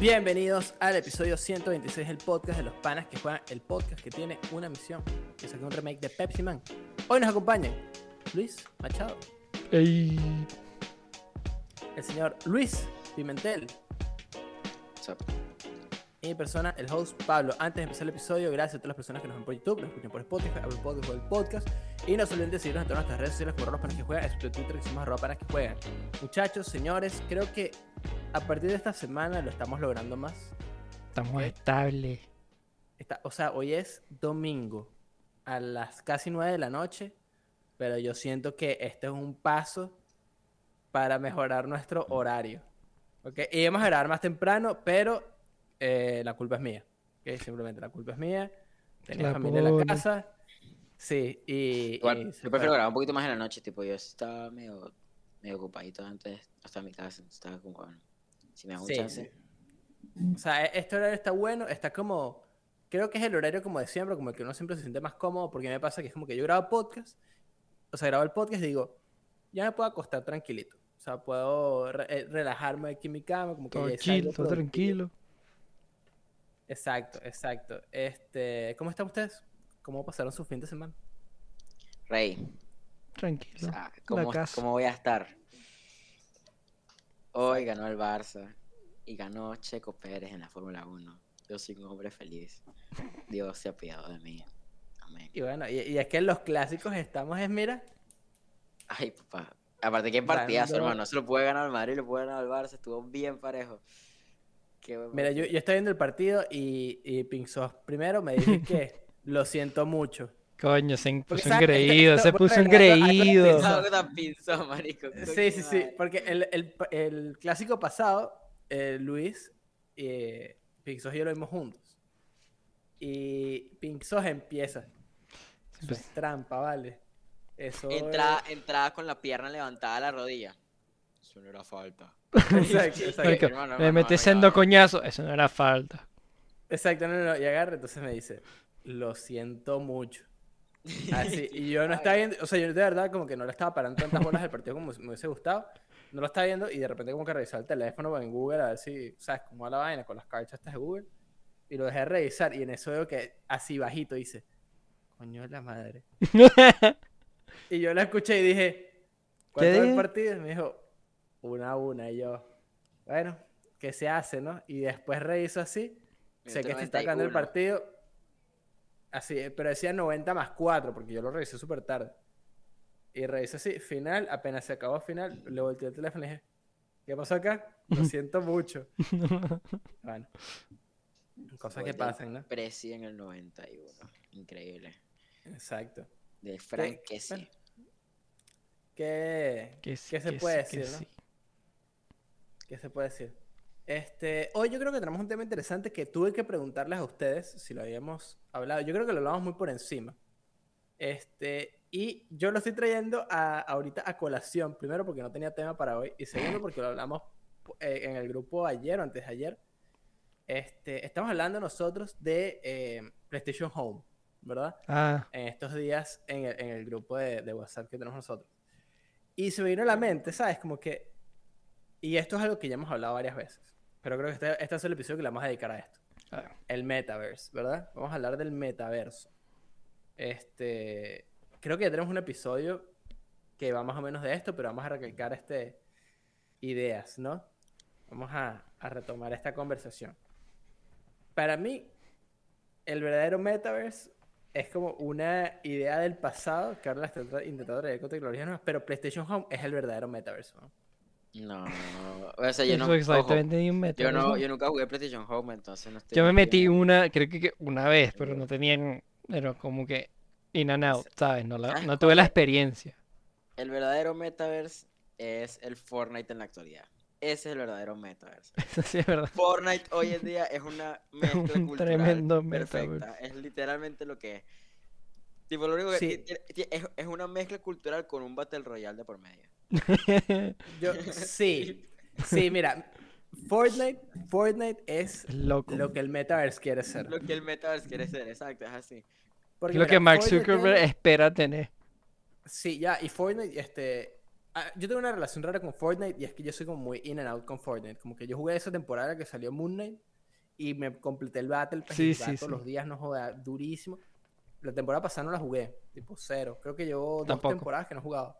Bienvenidos al episodio 126 del podcast de los panas que juegan el podcast que tiene una misión, que es un remake de Pepsi Man. Hoy nos acompañan Luis Machado, Ey. el señor Luis Pimentel What's up? y mi persona, el host Pablo. Antes de empezar el episodio, gracias a todas las personas que nos ven por YouTube, nos escuchan por Spotify, Apple Podcast o el podcast. Y no se olviden de seguirnos en todas nuestras redes sociales como los panas que juegan, excepto Twitter que somos arroba panas que juegan. Muchachos, señores, creo que a partir de esta semana lo estamos logrando más. Estamos Ok. estables. Está, o sea, hoy es domingo a las casi 9 de la noche, pero yo siento que este es un paso para mejorar nuestro horario. ¿ok? Y vamos a grabar más temprano, pero eh, la culpa es mía. ¿ok? Simplemente la culpa es mía. Tenía La familia en la casa. Sí, y... Igual, y yo prefiero fue. grabar un poquito más en la noche, tipo, yo estaba medio, medio ocupadito antes, hasta mi casa, estaba como, bueno, si me Sí, chance. sí. O sea, e- este horario está bueno, está como... Creo que es el horario como de siempre, como el que uno siempre se siente más cómodo, porque me pasa que es como que yo grabo podcast, o sea, grabo el podcast y digo, ya me puedo acostar tranquilito. O sea, puedo re- eh, relajarme aquí en mi cama, como que Todo ya chill, todo tranquilo. Exacto, exacto. Este, ¿cómo están ustedes? ¿Cómo pasaron su fin de semana? Rey, o Tranquilo. sea, ¿cómo, casa. cómo voy a estar? Hoy ganó el Barça y ganó Checo Pérez en la Fórmula 1. Yo soy un hombre feliz. Dios se ha apiadado de mí. Amén. Y bueno, y, y es que en los clásicos estamos, es mira, Ay, papá. Aparte, qué partidazo, Ganó. hermano. Se lo puede ganar el Madrid, lo puede ganar el Barça. Estuvo bien parejo. Qué buen mira, yo, yo estoy viendo el partido y, y Sauce primero me dice que lo siento mucho. Coño, se puso engreído, se puso engreído. Sí, sí, sí, porque el, el- el clásico pasado, eh, Luis y Pink Sauce y yo lo vimos juntos. Y Pink Sauce empieza. Eso Pues- es trampa, ¿vale? Eso Entrada, entrada con la pierna levantada a la rodilla. Eso no era falta. es- Exacto, exacto. Metí hermano, sendo ya. coñazo, eso no era falta. Exacto, no, no, no. Y agarra, entonces me dice, lo siento mucho. Así, y yo no estaba viendo, o sea, yo de verdad como que no le estaba parando tantas bolas del partido como me hubiese gustado. No lo estaba viendo y de repente como que revisaba el teléfono en Google a ver si, ¿sabes? Cómo va la vaina con las cartas estas de Google. Y lo dejé revisar y en eso veo que así bajito dice, coño de la madre. Y yo la escuché y dije, ¿cuánto es el partido? Y me dijo, una a una. Y yo, bueno, ¿qué se hace, no? Y después reviso así, sé que este está ganando el 91. partido. Así, pero decía 90 más 4, porque yo lo revisé súper tarde. Y revisé así, final, apenas se acabó final, le volteé el teléfono y dije, ¿qué pasó acá? Lo siento mucho. Bueno, cosas que pasan, ¿no? Presi en el 91. Increíble. Exacto. De Frank ¿Qué? ¿Qué, Que sí, ¿qué se que puede sí, que decir, no? sí. ¿Qué se puede decir? Este, hoy yo creo que tenemos un tema interesante que tuve que preguntarles a ustedes si lo habíamos hablado. Yo creo que lo hablamos muy por encima. Este, y yo lo estoy trayendo a, ahorita a colación, primero porque no tenía tema para hoy y segundo porque lo hablamos eh, en el grupo ayer o antes de ayer. Este, estamos hablando nosotros de eh, PlayStation Home, ¿verdad? Ah, en estos días en el, en el grupo de, de WhatsApp que tenemos nosotros. Y se me vino a la mente, ¿sabes? Como que... Y esto es algo que ya hemos hablado varias veces. Pero creo que este, este es el episodio que le vamos a dedicar a esto. ah, El metaverse, ¿verdad? Vamos a hablar del metaverso. Este... Creo que ya tenemos un episodio que va más o menos de esto, pero vamos a recalcar este... Ideas, ¿no? Vamos a, a retomar esta conversación. Para mí, el verdadero metaverse es como una idea del pasado que ahora la están tra- intentando traer con tecnologías nuevas, pero PlayStation Home es el verdadero metaverse. ¿no? No. O sea, yo no. exactamente ojo, ni un metro. yo, no, yo nunca jugué PlayStation Home, entonces no estoy. Yo me metí bien. una, creo que una vez, pero no tenían, pero como que in and out, ¿sabes? No, la- ¿Sabes no tuve la experiencia. El verdadero metaverse es el Fortnite en la actualidad. Ese es el verdadero metaverse. Eso sí es verdad. Fortnite hoy en día es una mezcla Un cultural tremendo perfecta. Es literalmente lo que es. Tipo, lo único que Sí. es, es una mezcla cultural con un Battle Royale de por medio. Yo, sí, sí, mira, Fortnite, Fortnite es Loco. lo que el metaverse quiere ser. Lo que el metaverse quiere ser, exacto, es así. Porque lo mira, que Mark Fortnite Zuckerberg tiene- espera tener. Sí, ya, y Fortnite, este, ah, yo tengo una relación rara con Fortnite y es que yo soy como muy in and out con Fortnite. Como que yo jugué esa temporada que salió Moon Knight y me completé el Battle Pass Sí, y sí, todos sí. los días, no joda, durísimo. La temporada pasada no la jugué, tipo cero. Creo que llevo dos Tampoco. temporadas que no he jugado.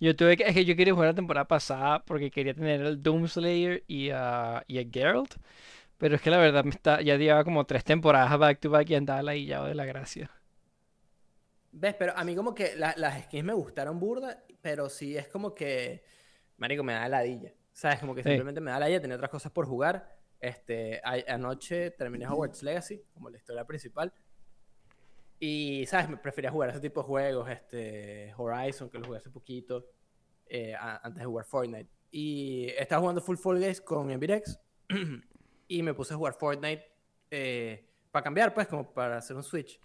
Yo tuve que, es que yo quería jugar la temporada pasada porque quería tener el Doomslayer y a, y a Geralt. Pero es que la verdad me está, ya llevaba como tres temporadas back to back y andaba ladillado de la gracia. ¿Ves? Pero a mí como que la- las skins me gustaron burda, pero sí es como que, marico, me da ladilla. ¿Sabes? Como que Sí. simplemente me da ladilla, tenía otras cosas por jugar. Este, a- anoche terminé Hogwarts Legacy, como la historia principal. Y, ¿sabes? Me prefería jugar ese tipo de juegos, este, Horizon, que lo jugué hace poquito, eh, antes de jugar Fortnite. Y estaba jugando Full Fall Guys con Envirex y me puse a jugar Fortnite para cambiar, pues, como para hacer un switch.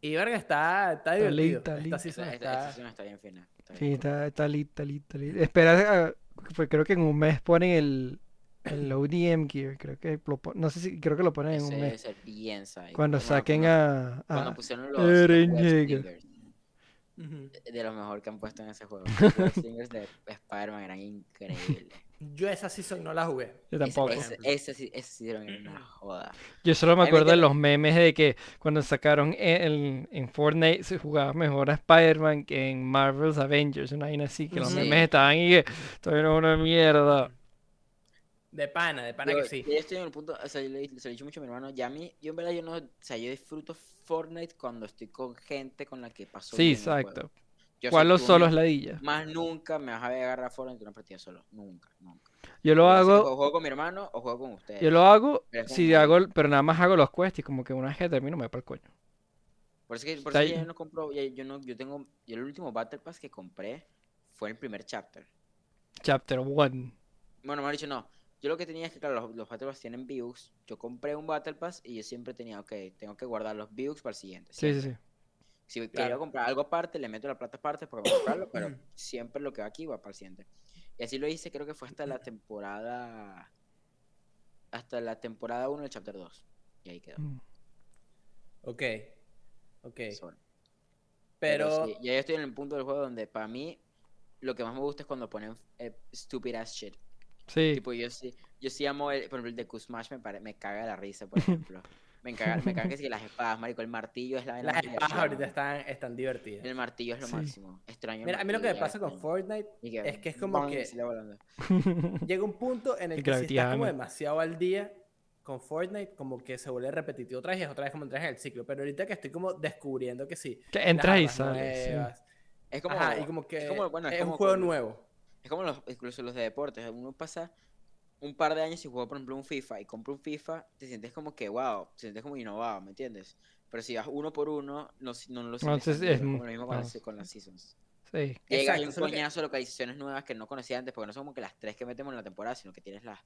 Y verga, está, está divertido. está Esta lit. season Esta, está- esta season está bien fina. está bien Sí, está, está lit, está lit, está lit. Espera, pues creo que en un mes ponen el, el ODM Gear. Creo que lo no sé si creo que lo ponen en un debe mes. ser bien. Cuando Bueno, saquen cuando- a, Cuando pusieron los, Ujú. de lo mejor que han puesto en ese juego. Los web stingers de Spider-Man eran increíbles. Yo esa season no la jugué. Yo tampoco. Ese, ese, sí- ese sí era una joda. Yo solo me acuerdo de los memes de que cuando sacaron en, en Fortnite se jugaba mejor a Spider-Man que en Marvel's Avengers, una vaina así, que los Sí. memes estaban y que esto era una mierda. De pana, de pana Yo, que sí. yo estoy en el punto, o sea, yo le, se lo he dicho mucho a mi hermano, ya a mí, yo en verdad yo no, o sea, yo disfruto Fortnite cuando estoy con gente con la que paso Sí, exacto. Yo Jugarlo soy tú, solo mi- es ladilla. Más nunca me vas a ver agarrar Fortnite en una partida solo, nunca, nunca. Yo lo hago, O juego con mi hermano o juego con ustedes. yo lo hago, si hago, pero nada más hago los quests y como que una vez que termino me voy para el coño. Por eso que, por eso que yo no compro, yo, yo no, yo tengo, yo el último Battle Pass que compré fue el primer chapter. Chapter 1. Bueno, mejor dicho, no. Yo lo que tenía es que, claro, los, los Battle Pass tienen views. Yo compré un Battle Pass y yo siempre tenía, ok, tengo que guardar los views para el siguiente. Sí, sí, sí. Si Claro. quiero comprar algo aparte, le meto la plata aparte porque voy a comprarlo, pero siempre lo que va aquí va para el siguiente. Y así lo hice, creo que fue hasta la temporada. Hasta la temporada 1 del chapter 2. Y ahí quedó. Mm. Ok. Ok. Solo. Pero. sí, ya yo estoy en el punto del juego donde para mí lo que más me gusta es cuando ponen eh, stupid ass shit. Sí. Tipo, yo sí, yo sí amo el, por ejemplo, el de Kusmash me, pare- me caga la risa, por ejemplo. me caga, me caga que sí, las espadas, marico, el martillo es la vaina Las espadas ahorita están, están divertidas. El martillo es lo Sí. máximo. Extraño Mira, a mí lo que me pasa con. Fortnite Y es que es como ¡bang! que- llega un punto en el que si estás como demasiado al día con Fortnite, como que se vuelve repetitivo otra vez y es otra vez como entras en el ciclo. Pero ahorita que estoy como descubriendo que sí. Que entras y sales. sí. Es como, Ajá, y como que es como, bueno, es es un como juego con- nuevo. Es como los, incluso los de deportes. Uno pasa un par de años y juega, por ejemplo, un FIFA y compra un FIFA, te sientes como que, wow, te sientes como innovado, ¿me entiendes? Pero si vas uno por uno, no, no lo sientes Entonces es como lo mismo con, no. las, con las seasons. Sí. Llega Exacto, hay un es coñazo de localizaciones nuevas que no conocía antes, porque no son como que las tres que metemos en la temporada, sino que tienes las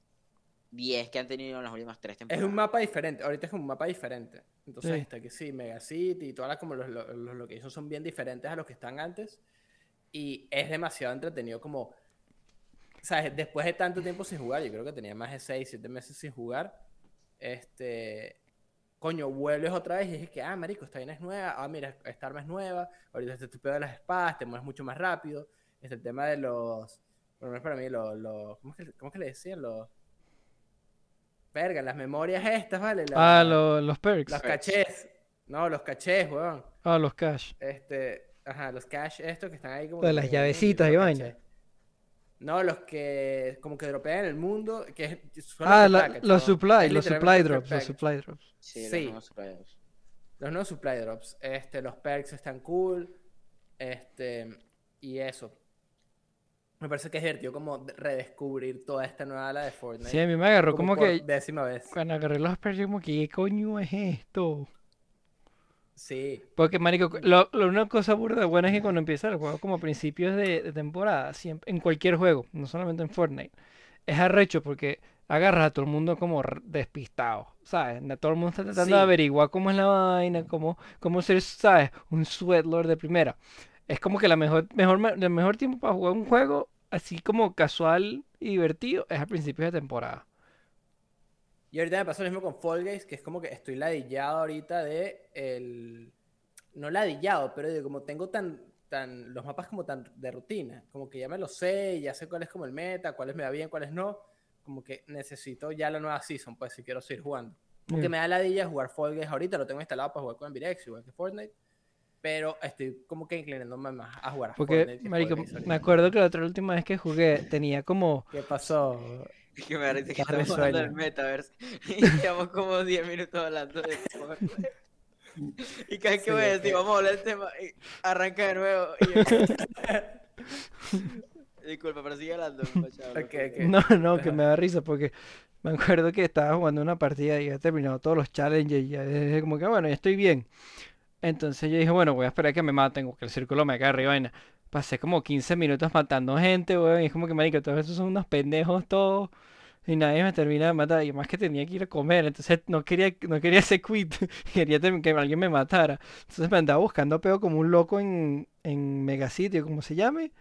10 que han tenido en las últimas tres Es temporadas. un mapa diferente. Ahorita es como un mapa diferente. Entonces Sí. está que sí, Megacity y todas las como los, los, los locations son bien diferentes a los que están antes. Y es demasiado entretenido como... ¿Sabes? Después de tanto tiempo sin jugar, yo creo que tenía más de 6, 7 meses sin jugar. Este... Coño, vuelves otra vez y dices que, ah, marico, esta vaina es nueva. Ah, mira, esta arma es nueva. Ahorita este estupendo de las espadas, te mueves mucho más rápido. Este el tema de los... Por lo menos para mí, los... los ¿cómo, es que, ¿Cómo es que le decían? Los... Verga, las memorias estas, ¿vale? La- Ah, lo- los perks. Los cachés. No, los cachés, weón. Ah, los cash. Este, ajá, los cash estos que están ahí como... Que las te- llavecitas y vaina. No, los que como que dropean en el mundo, que son Ah, los la- packets, los ¿no? supply, los supply drops, los supply drops. Sí, sí. los nuevos suppliers. Los nuevos supply drops. Este, los perks están cool. Este, y eso. Me parece que es divertido como redescubrir toda esta nueva ala de Fortnite. Sí, a mí me agarró como por que décima vez. cuando agarré los perks, yo como que, ¿qué coño es esto? Sí. Porque, marico, lo, lo- una cosa burda buena es que cuando empieza el juego como a principios de, de temporada, siempre, en cualquier juego, no solamente en Fortnite, es arrecho porque agarras a todo el mundo como despistado, ¿sabes? Todo el mundo está tratando Sí. de averiguar cómo es la vaina, cómo, cómo ser, ¿sabes? Un sweatlord de primera. Es como que la mejor, mejor, el mejor tiempo para jugar un juego así como casual y divertido es a principios de temporada. Y ahorita me pasó lo mismo con Fall Guys, que es como que estoy ladillado ahorita de el... No ladillado, pero de como tengo tan tan, los mapas como tan de rutina, como que ya me lo sé, ya sé cuál es como el meta, cuáles me va bien, cuáles no, como que necesito ya la nueva season, pues si quiero seguir jugando. Porque Mm. me da la dilla jugar Fall Guys ahorita, lo tengo instalado para jugar con Virex, igual que Fortnite, pero estoy como que inclinándome más a jugar a Porque, Fortnite marico, me acuerdo que la otra última vez que jugué tenía como... ¿Qué pasó? Es que me parece que estamos hablando del metaverse y llevamos como 10 minutos hablando de Fortnite. Y cada vez que Sí, voy a decir, que- vamos a hablar del tema, y arranca de nuevo. Y Disculpa, pero sigue hablando. Porque- ok. No, no, que me da risa porque me acuerdo que estaba jugando una partida y he terminado todos los challenges y ya dije como que bueno, ya estoy bien. Entonces yo dije, bueno, voy a esperar que me maten, que el círculo me agarre y vaina. Pasé como 15 minutos matando gente, weón, y es como que marico, todos estos son unos pendejos todos y nadie me termina de matar. Y más que tenía que ir a comer, entonces no quería, no quería hacer quit, quería que alguien me matara. Entonces me andaba buscando peo como un loco en, en Megasitio, como se llame.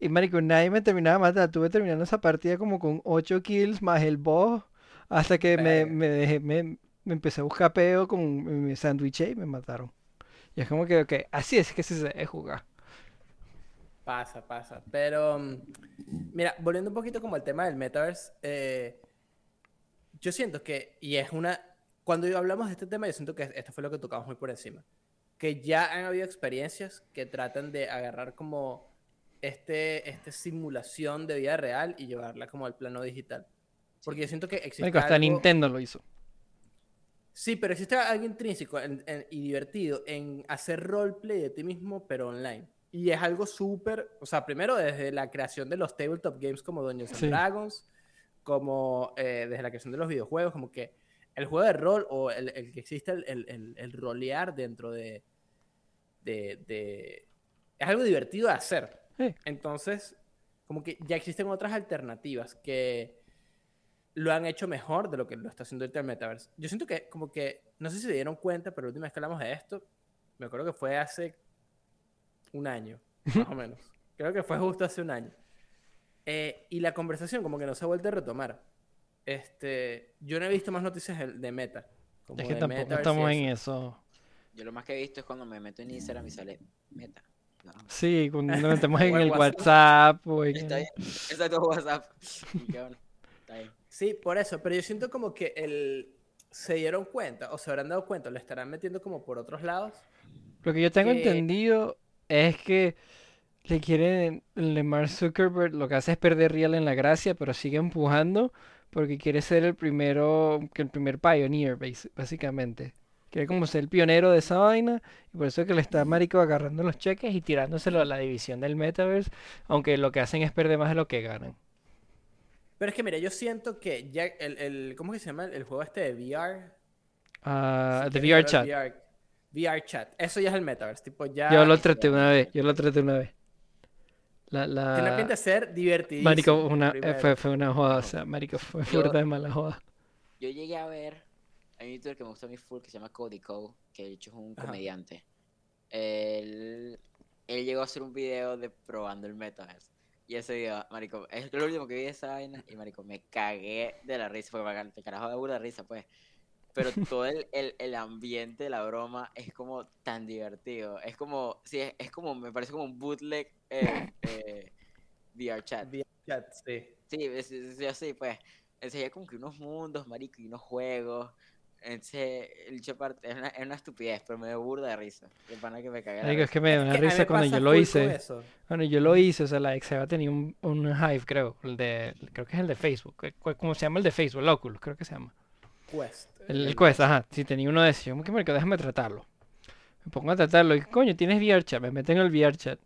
Y marico, nadie me terminaba de matar. Tuve terminando esa partida como con 8 kills más el boss. Hasta que me, me dejé, me, me empecé a buscar peo con mi sándwich y me mataron. Y es como que, ok, así es que se debe jugar. Pasa, pasa. Pero, mm, mira, volviendo un poquito como al tema del metaverse, eh, yo siento que, y es una, cuando hablamos de este tema, yo siento que esto fue lo que tocamos muy por encima, que ya han habido experiencias que tratan de agarrar como este, este simulación de vida real y llevarla como al plano digital. Porque yo siento que existe Marico, hasta algo- Nintendo lo hizo. Sí, pero existe algo intrínseco en- en- y divertido en hacer roleplay de ti mismo, pero online. Y es algo súper, o sea, primero desde la creación de los tabletop games como Dungeons and Sí. Dragons, como eh, desde la creación de los videojuegos, como que el juego de rol o el, el que existe el, el, el- el rolear dentro de, de, de- Es algo divertido de hacer. Sí. Entonces, como que ya existen otras alternativas que lo han hecho mejor de lo que lo está haciendo ahorita el Metaverse. Yo siento que, como que, no sé si se dieron cuenta, pero la última vez que hablamos de esto, me acuerdo que fue hace un año, más o menos. Creo que fue justo hace un año. Eh, y la conversación como que no se ha vuelto a retomar. Este, yo no he visto más noticias de, de Meta. como Es que de tampoco y estamos en eso. Yo lo más que he visto es cuando me meto en Instagram y sale meta. No. Sí, cuando nos metemos en el WhatsApp. WhatsApp o en... Está bien. Exacto, WhatsApp. Está bien. Sí, por eso, pero yo siento como que el, se dieron cuenta, o se habrán dado cuenta, lo estarán metiendo como por otros lados. Lo que yo tengo que- entendido es que le quieren, Mark Zuckerberg lo que hace es perder real en la gracia, pero sigue empujando porque quiere ser el primero, que el primer pioneer, básicamente. Quiere como ser el pionero de esa vaina y por eso es que le está marico agarrando los cheques y tirándoselo a la división del metaverse, aunque lo que hacen es perder más de lo que ganan. Pero es que mira, yo siento que ya el, el ¿cómo que se llama? El juego este de VR. Ah, si de VR chat. VR, VR chat. Eso ya es el metaverse, tipo ya Yo lo traté ya- una vez, yo lo traté una vez. La, la... tiene pinta de ser divertidísimo. Marico, una, eh, fue, fue una joda, o sea, marico, fue fuerte de mala joda. Yo llegué a ver a un youtuber que me gusta a mí full que se llama Cody Cole, que de hecho es un Ajá. comediante. Él, él llegó a hacer un video de probando el metaverse. Y ese video, marico, es lo último que vi de esa vaina y marico, me cagué de la risa, porque me carajo de burda risa, pues. Pero todo el, el, el ambiente de la broma es como tan divertido. Es como, sí, es, es como, me parece como un bootleg eh, eh, VR chat. VR chat, sí. Sí, es- es así, pues. Enseña como que unos mundos, marico, y unos juegos. Entonces, el es una, es una estupidez, pero me dio burda de risa. De pana que me cagué Marico, es que me da una risa cuando yo lo hice. Bueno, yo lo hice, o sea, la Exeba tenía un, un Hive, creo, el de, creo que es el de Facebook, ¿cu- cu- ¿cómo se llama el de Facebook? El Oculus, creo que se llama. Quest. El, el Quest, ajá, sí, tenía uno de esos, yo marico, déjame tratarlo. Me pongo a tratarlo y, coño, tienes VRChat, me meten en el VRChat.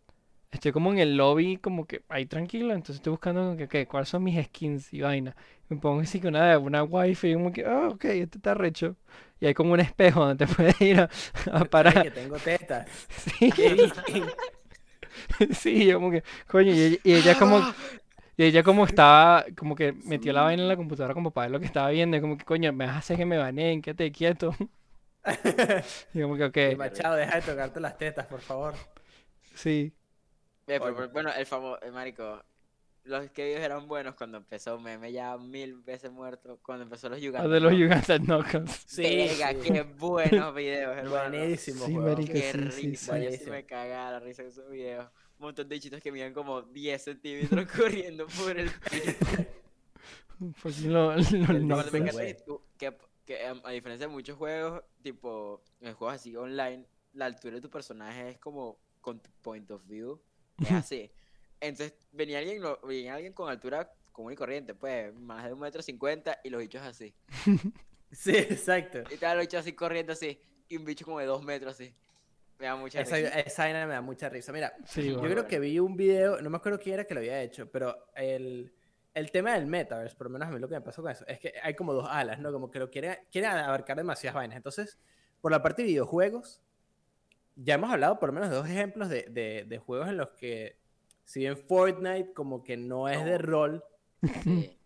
Estoy como en el lobby, como que ahí tranquilo, entonces estoy buscando como que, ok, cuáles son mis skins y vaina. Me pongo así que una, una wifi y como que, ah, ok, este está recho. Y hay como un espejo donde te puedes ir a, parar. que tengo tetas. Sí. Sí, yo como que, coño, y ella, y ella como, y ella como estaba, como que metió la vaina en la computadora como para ver lo que estaba viendo, y como que, coño, me vas a hacer que me baneen, quédate quieto. Y como que, ok, Machado, deja de tocarte las tetas, por favor. sí. Eh, pero- Oye. pero, bueno, el famoso, marico, los que videos eran buenos cuando empezó Meme ya mil veces muerto. Cuando empezó los Los Yugatas. de los Uganda Knuckles. Sí, Verga, sí. qué buenos videos, hermano. Buenísimo, Sí, marica. Qué sí, sí, risa, sí. yo sí me cagaba la risa con esos videos. Un montón de bichitos que miden como 10 centímetros corriendo por el. Fucking lo- El que tú- que, que, em, a diferencia de muchos juegos, tipo, en juegos así online, la altura de tu personaje es como con tu point of view. Es así. Entonces, venía alguien, venía alguien con altura común y corriente, pues, más de un metro cincuenta, y los bichos así. Sí, exacto. Y estaban los bichos así corriendo así, y un bicho como de dos metros así. Me da mucha Esa, risa. esa vaina me da mucha risa. Mira, Sí, yo bueno. creo que vi un video, no me acuerdo quién era que lo había hecho, pero el, el tema del metaverse, por lo menos a mí lo que me pasó con eso, es que hay como dos alas, ¿no? Como que lo quieren, quieren abarcar demasiadas vainas. Entonces, por la parte de videojuegos, ya hemos hablado por lo menos de dos ejemplos de, de- de juegos en los que, si bien Fortnite como que no es de rol, Sí.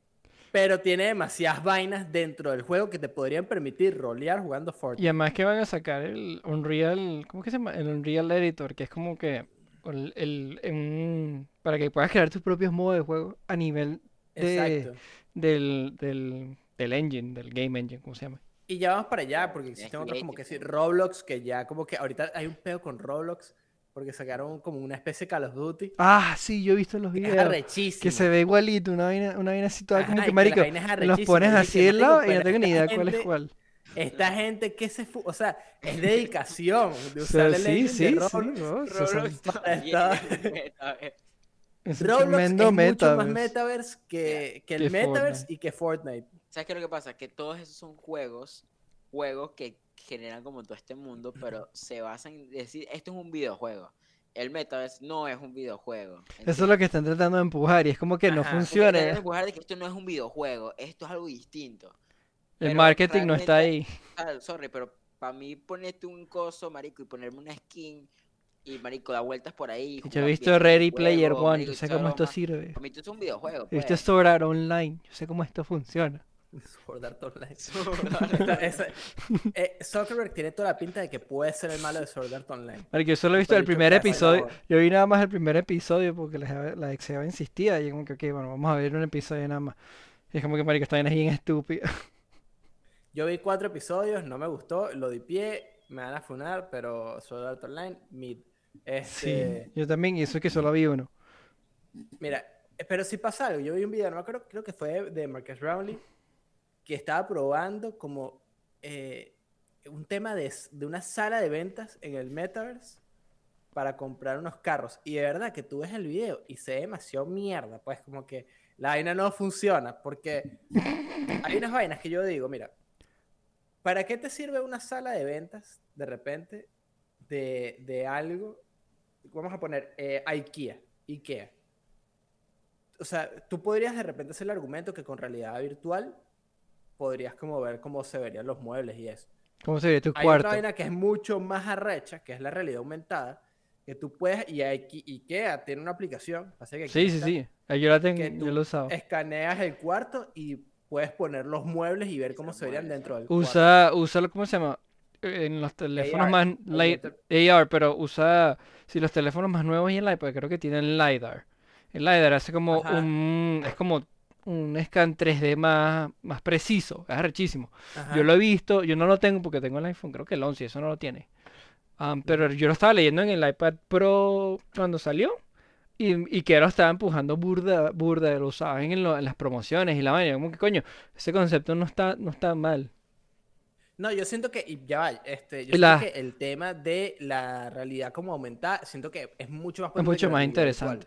pero tiene demasiadas vainas dentro del juego que te podrían permitir rolear jugando Y Fortnite. además que van a sacar el Unreal, ¿cómo que se llama? El Unreal Editor, que es como que el, para que puedas crear tus propios modos de juego a nivel de, del, del, del engine, del game engine, ¿cómo se llama? Y ya vamos para allá, porque Es existen otros como que sí, creative. Roblox, que ya como que ahorita hay un pedo con Roblox, porque sacaron como una especie de Call of Duty. Ah, sí, yo he visto los que Es videos. arrechísimo. Que se ve igualito, una vaina, una vaina así toda como Ajá, que y la marico. vaina es Los pones es así que, de lado y no tengo ni idea cuál es cuál. Esta gente que se... O sea, es dedicación de O usar sea, el sí, sí, de sí, Roblox. no, o sea, son- Roblox esta- es es Roblox tremendo es mucho meta. más pues. metaverse que, que el Que metaverse Fortnite. y que Fortnite. ¿Sabes qué es lo que pasa? Que todos esos son juegos, juegos que generan como todo este mundo, pero se basan en decir, esto es un videojuego. El metaverse no es un videojuego. Eso es lo que están tratando de empujar y es como que no Ajá, funciona. de ya. empujar de que esto no es un videojuego, esto es algo distinto. El pero marketing no está ahí. Ah, sorry, pero para mí ponerte un coso, marico, y ponerme una skin y marico da vueltas por ahí. Yo he visto Ready Player One, yo sé cómo esto sirve. Para mí esto es un videojuego. He visto pues. Sword Art Online, yo sé cómo esto funciona. Sword Art Online. Esta- esa- eh, Zuckerberg tiene toda la pinta de que puede ser el malo de Sword Art Online. Marico, yo solo he visto Pero el primer episodio. Yo vi nada más el primer episodio porque la, la ex insistía. Y como que, ok, bueno, vamos a ver un episodio nada más. Y es como que, marico, esta vaina es bien estúpida. Yo vi cuatro episodios, no me gustó, lo di pie, me van a funar, pero Sword Art Online, mid. Sí, Este, yo también, y eso es que solo vi uno. Mira, eh, pero si pasa algo, yo vi un video, no me acuerdo, creo que fue de Marcus Brownlee, que estaba probando como eh, un tema de, de una sala de ventas en el Metaverse para comprar unos carros. Y de verdad que tú ves el video y se ve demasiado mierda, pues como que la vaina no funciona, porque hay unas vainas que yo digo, mira, ¿para qué te sirve una sala de ventas de repente de, de algo? Vamos a poner eh, IKEA, IKEA. O sea, tú podrías de repente hacer el argumento que con realidad virtual podrías como ver cómo se verían los muebles y eso. ¿Cómo se ve tu Hay cuarto? otra vaina que es mucho más arrecha, que es la realidad aumentada, que tú puedes, y Ike- IKEA tiene una aplicación, así que aquí Sí, sí, está, sí. Ah, Yo la tengo, que yo lo he usado. escaneas el cuarto y puedes poner los muebles y ver cómo se verían dentro del cuarto. Usa, usa, lo- ¿cómo se llama? En los teléfonos AR, más light- AR, pero usa, si los teléfonos más nuevos y el iPad creo que tienen LiDAR. El LiDAR hace como Ajá. un, es como un scan 3D más, más preciso, es arrechísimo. Ajá. Yo lo he visto, yo no lo tengo porque tengo el iPhone, creo que el 11, eso no lo tiene. Am, pero yo lo estaba leyendo en el iPad Pro cuando salió y, y que lo estaba empujando burda, burda, lo usaban en, las promociones y la vaina, como que coño, ese concepto no está, no está mal. No, yo siento que, y ya va, este, yo siento que el tema de la realidad como aumentada, siento que es mucho más Es mucho más virtual.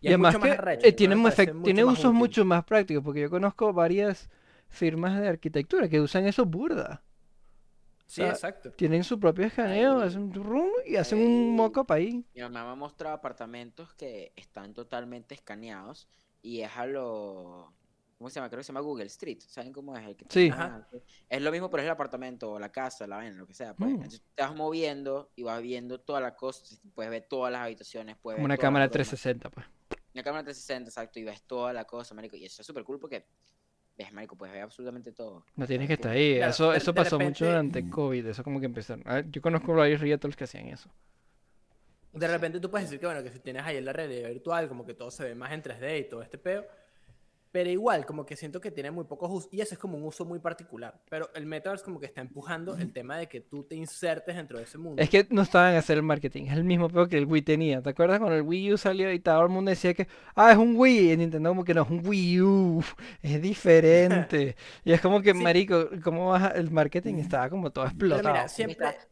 Y, además que eh, tiene, tiene usos útil. mucho más prácticos, porque yo conozco varias firmas de arquitectura que usan eso burda. Sí, sea, exacto. Tienen su propio escaneo, Ahí- hacen un rum y hacen un mock-up ahí. Mi mamá me ha mostrado apartamentos que están totalmente escaneados y es a lo... ¿Cómo se llama? Creo que se llama Google Street. ¿Saben cómo es? El que Sí. Ajá. Es lo mismo, pero es el apartamento o la casa, la vaina, lo que sea. Pues. Mm. Entonces te vas moviendo y vas viendo todas las cosas. Puedes ver todas las habitaciones. Puedes Como ver una cámara bromas. 360, pues. Una cámara 360, exacto. Y ves toda la cosa, marico. Y eso es súper cool porque ves, marico, puedes ver absolutamente todo. No tienes que estar ahí. Claro, Eso, eso pasó mucho repente- durante COVID. Eso como que empezaron. ah, Yo conozco varios realtors que hacían eso. De repente tú puedes decir que, bueno, que si tienes ahí la realidad virtual, como que todo se ve más en 3D y todo este peo. Pero igual, como que siento que tiene muy pocos usos. Y ese es como un uso muy particular. Pero el Metaverse como que está empujando el tema de que tú te insertes dentro de ese mundo. Es que no estaban a hacer el marketing, es el mismo peor que el Wii tenía. ¿Te acuerdas cuando el Wii U salió y todo el mundo decía que, ah, es un Wii? Y Nintendo como que no, es un Wii U, es diferente. y es como que, Sí. marico, ¿cómo vas a- El marketing estaba como todo Pero explotado. mira, siempre... Está,